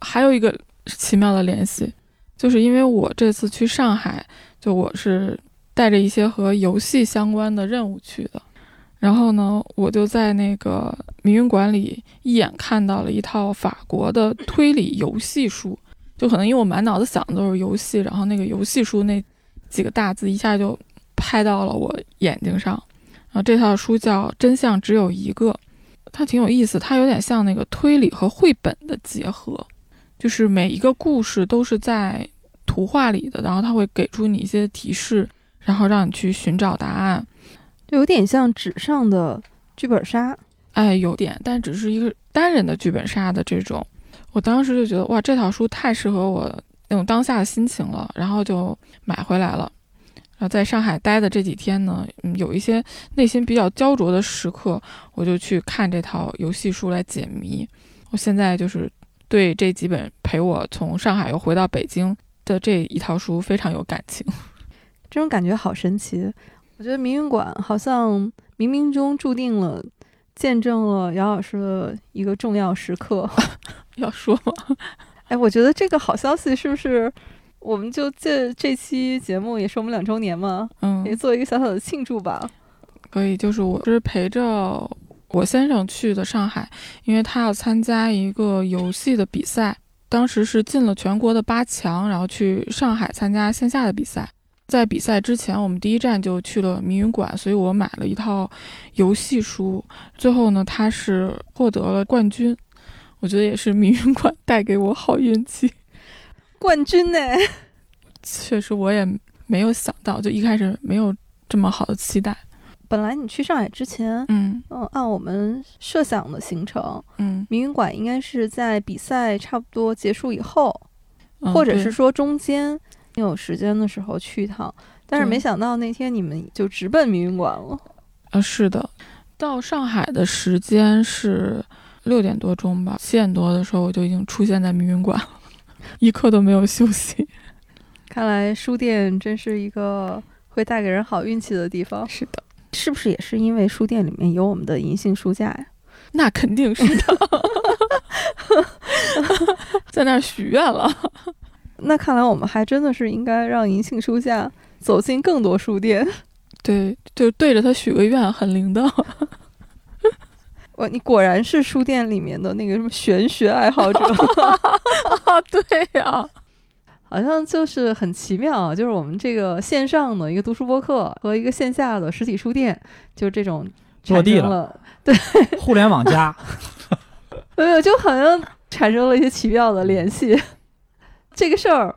还有一个奇妙的联系，就是因为我这次去上海，就我是带着一些和游戏相关的任务去的。然后呢，我就在那个迷云馆里一眼看到了一套法国的推理游戏书，就可能因为我满脑子想的都是游戏，然后那个游戏书那几个大字一下就拍到了我眼睛上。然后这套书叫《真相只有一个》，它挺有意思，它有点像那个推理和绘本的结合，就是每一个故事都是在图画里的，然后它会给出你一些提示，然后让你去寻找答案。就有点像纸上的剧本杀。哎，有点，但只是一个单人的剧本杀的这种。我当时就觉得哇，这套书太适合我那种当下的心情了，然后就买回来了。然后在上海待的这几天呢，嗯，有一些内心比较焦灼的时刻，我就去看这套游戏书来解谜。我现在就是对这几本陪我从上海又回到北京的这一套书非常有感情。这种感觉好神奇。我觉得民运馆好像冥冥中注定了，见证了姚老师的一个重要时刻。要说吗？哎，我觉得这个好消息是不是？我们就这这期节目也是我们两周年嘛，嗯，也做一个小小的庆祝吧。可以，就是我是陪着我先生去的上海，因为他要参加一个游戏的比赛，当时是进了全国的八强，然后去上海参加线下的比赛。在比赛之前，我们第一站就去了迷云馆，所以我买了一套游戏书。最后呢，他是获得了冠军，我觉得也是迷云馆带给我好运气。冠军呢？确实，我也没有想到，就一开始没有这么好的期待。本来你去上海之前，嗯嗯，按我们设想的行程，嗯，迷云馆应该是在比赛差不多结束以后，嗯或者是说中间你有时间的时候去一趟。但是没想到那天你们就直奔迷云馆了。啊，是的，到上海的时间是六点多钟吧，七点多的时候我就已经出现在迷云馆了，一刻都没有休息。看来书店真是一个会带给人好运气的地方。是的，是不是也是因为书店里面有我们的银杏书架呀？那肯定是的 在那儿许愿了。那看来我们还真的是应该让银杏书架走进更多书店。对，就对着它许个愿，很灵的。哇，你果然是书店里面的那个什么玄学爱好者，啊，对呀、好像就是很奇妙啊，就是我们这个线上的一个读书播客和一个线下的实体书店，就这种落地了对，互联网加，没有，就好像产生了一些奇妙的联系。这个事儿，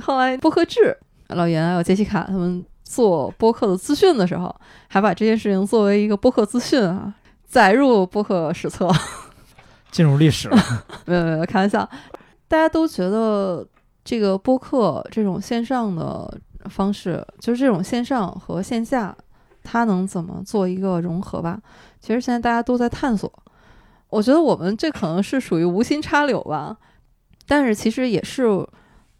后来播客制老严还有杰西卡他们做播客的资讯的时候，还把这件事情作为一个播客资讯啊载入播客史册。进入历史了。没有没有，开玩笑。大家都觉得这个播客这种线上的方式，就是这种线上和线下，它能怎么做一个融合吧？其实现在大家都在探索。我觉得我们这可能是属于无心插柳吧，但是其实也是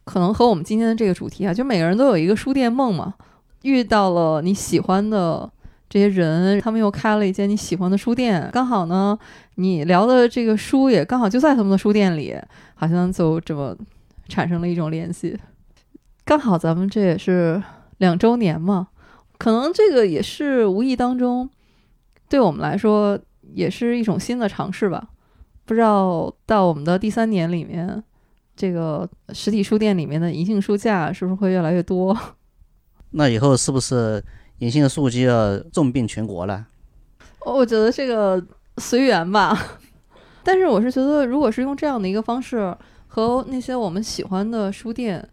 可能和我们今天的这个主题啊，就每个人都有一个书店梦嘛。遇到了你喜欢的这些人，他们又开了一间你喜欢的书店，刚好呢，你聊的这个书也刚好就在他们的书店里，好像就这么产生了一种联系。刚好咱们这也是两周年嘛，可能这个也是无意当中对我们来说也是一种新的尝试吧。不知道到我们的第三年里面，这个实体书店里面的银杏书架是不是会越来越多？那以后是不是银杏树就要重病全国了？我觉得这个随缘吧，但是我是觉得，如果是用这样的一个方式和那些我们喜欢的书店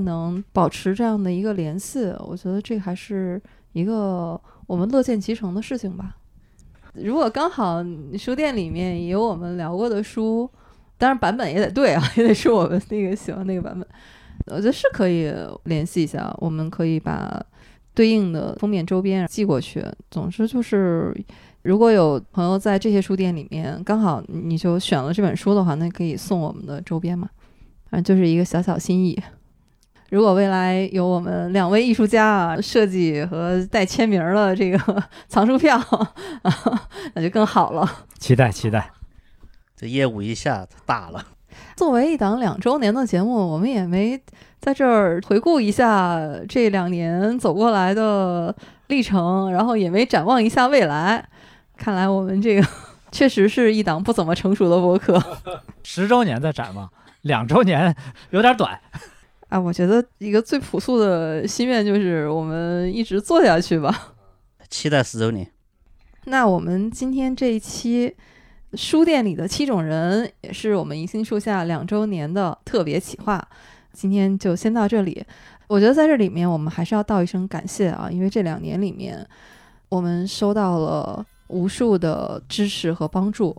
能保持这样的一个联系，我觉得这还是一个我们乐见其成的事情吧。如果刚好你书店里面也有我们聊过的书，当然版本也得对啊，也得是我们那个喜欢那个版本，我觉得是可以联系一下，我们可以把对应的封面周边寄过去。总之就是，如果有朋友在这些书店里面，刚好你就选了这本书的话，那可以送我们的周边嘛，反正就是一个小小心意。如果未来有我们两位艺术家啊设计和带签名儿的这个 藏书票，那就更好了。期待期待。这业务一下子大了。作为一档两周年的节目，我们也没在这儿回顾一下这两年走过来的历程，然后也没展望一下未来。看来我们这个 确实是一档不怎么成熟的播客 十周年再展望，两周年有点短。啊！我觉得一个最朴素的心愿就是我们一直做下去吧。期待十周年。那我们今天这一期书店里的七种人，也是我们银杏树下两周年的特别企划，今天就先到这里。我觉得在这里面，我们还是要道一声感谢啊，因为这两年里面，我们收到了无数的支持和帮助，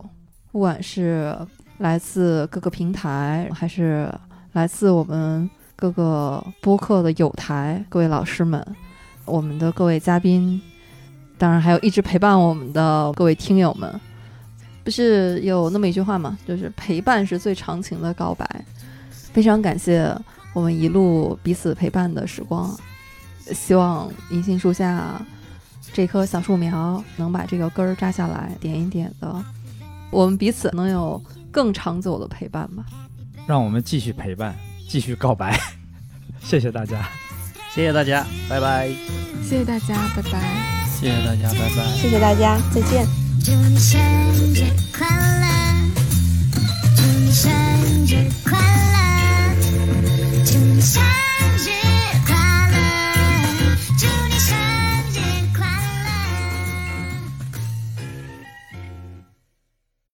不管是来自各个平台，还是来自我们各个播客的友台，各位老师们，我们的各位嘉宾。当然，还有一直陪伴我们的各位听友们，不是有那么一句话吗？就是陪伴是最长情的告白。非常感谢我们一路彼此陪伴的时光，希望银杏树下这棵小树苗能把这个根儿扎下来，点一点的，我们彼此能有更长久的陪伴吧。让我们继续陪伴，继续告白。谢谢大家。谢谢大家，拜拜。谢谢大家，拜拜。谢谢大家，拜拜。谢谢大家，再见。祝你生日快乐，祝你生日快乐，祝你生日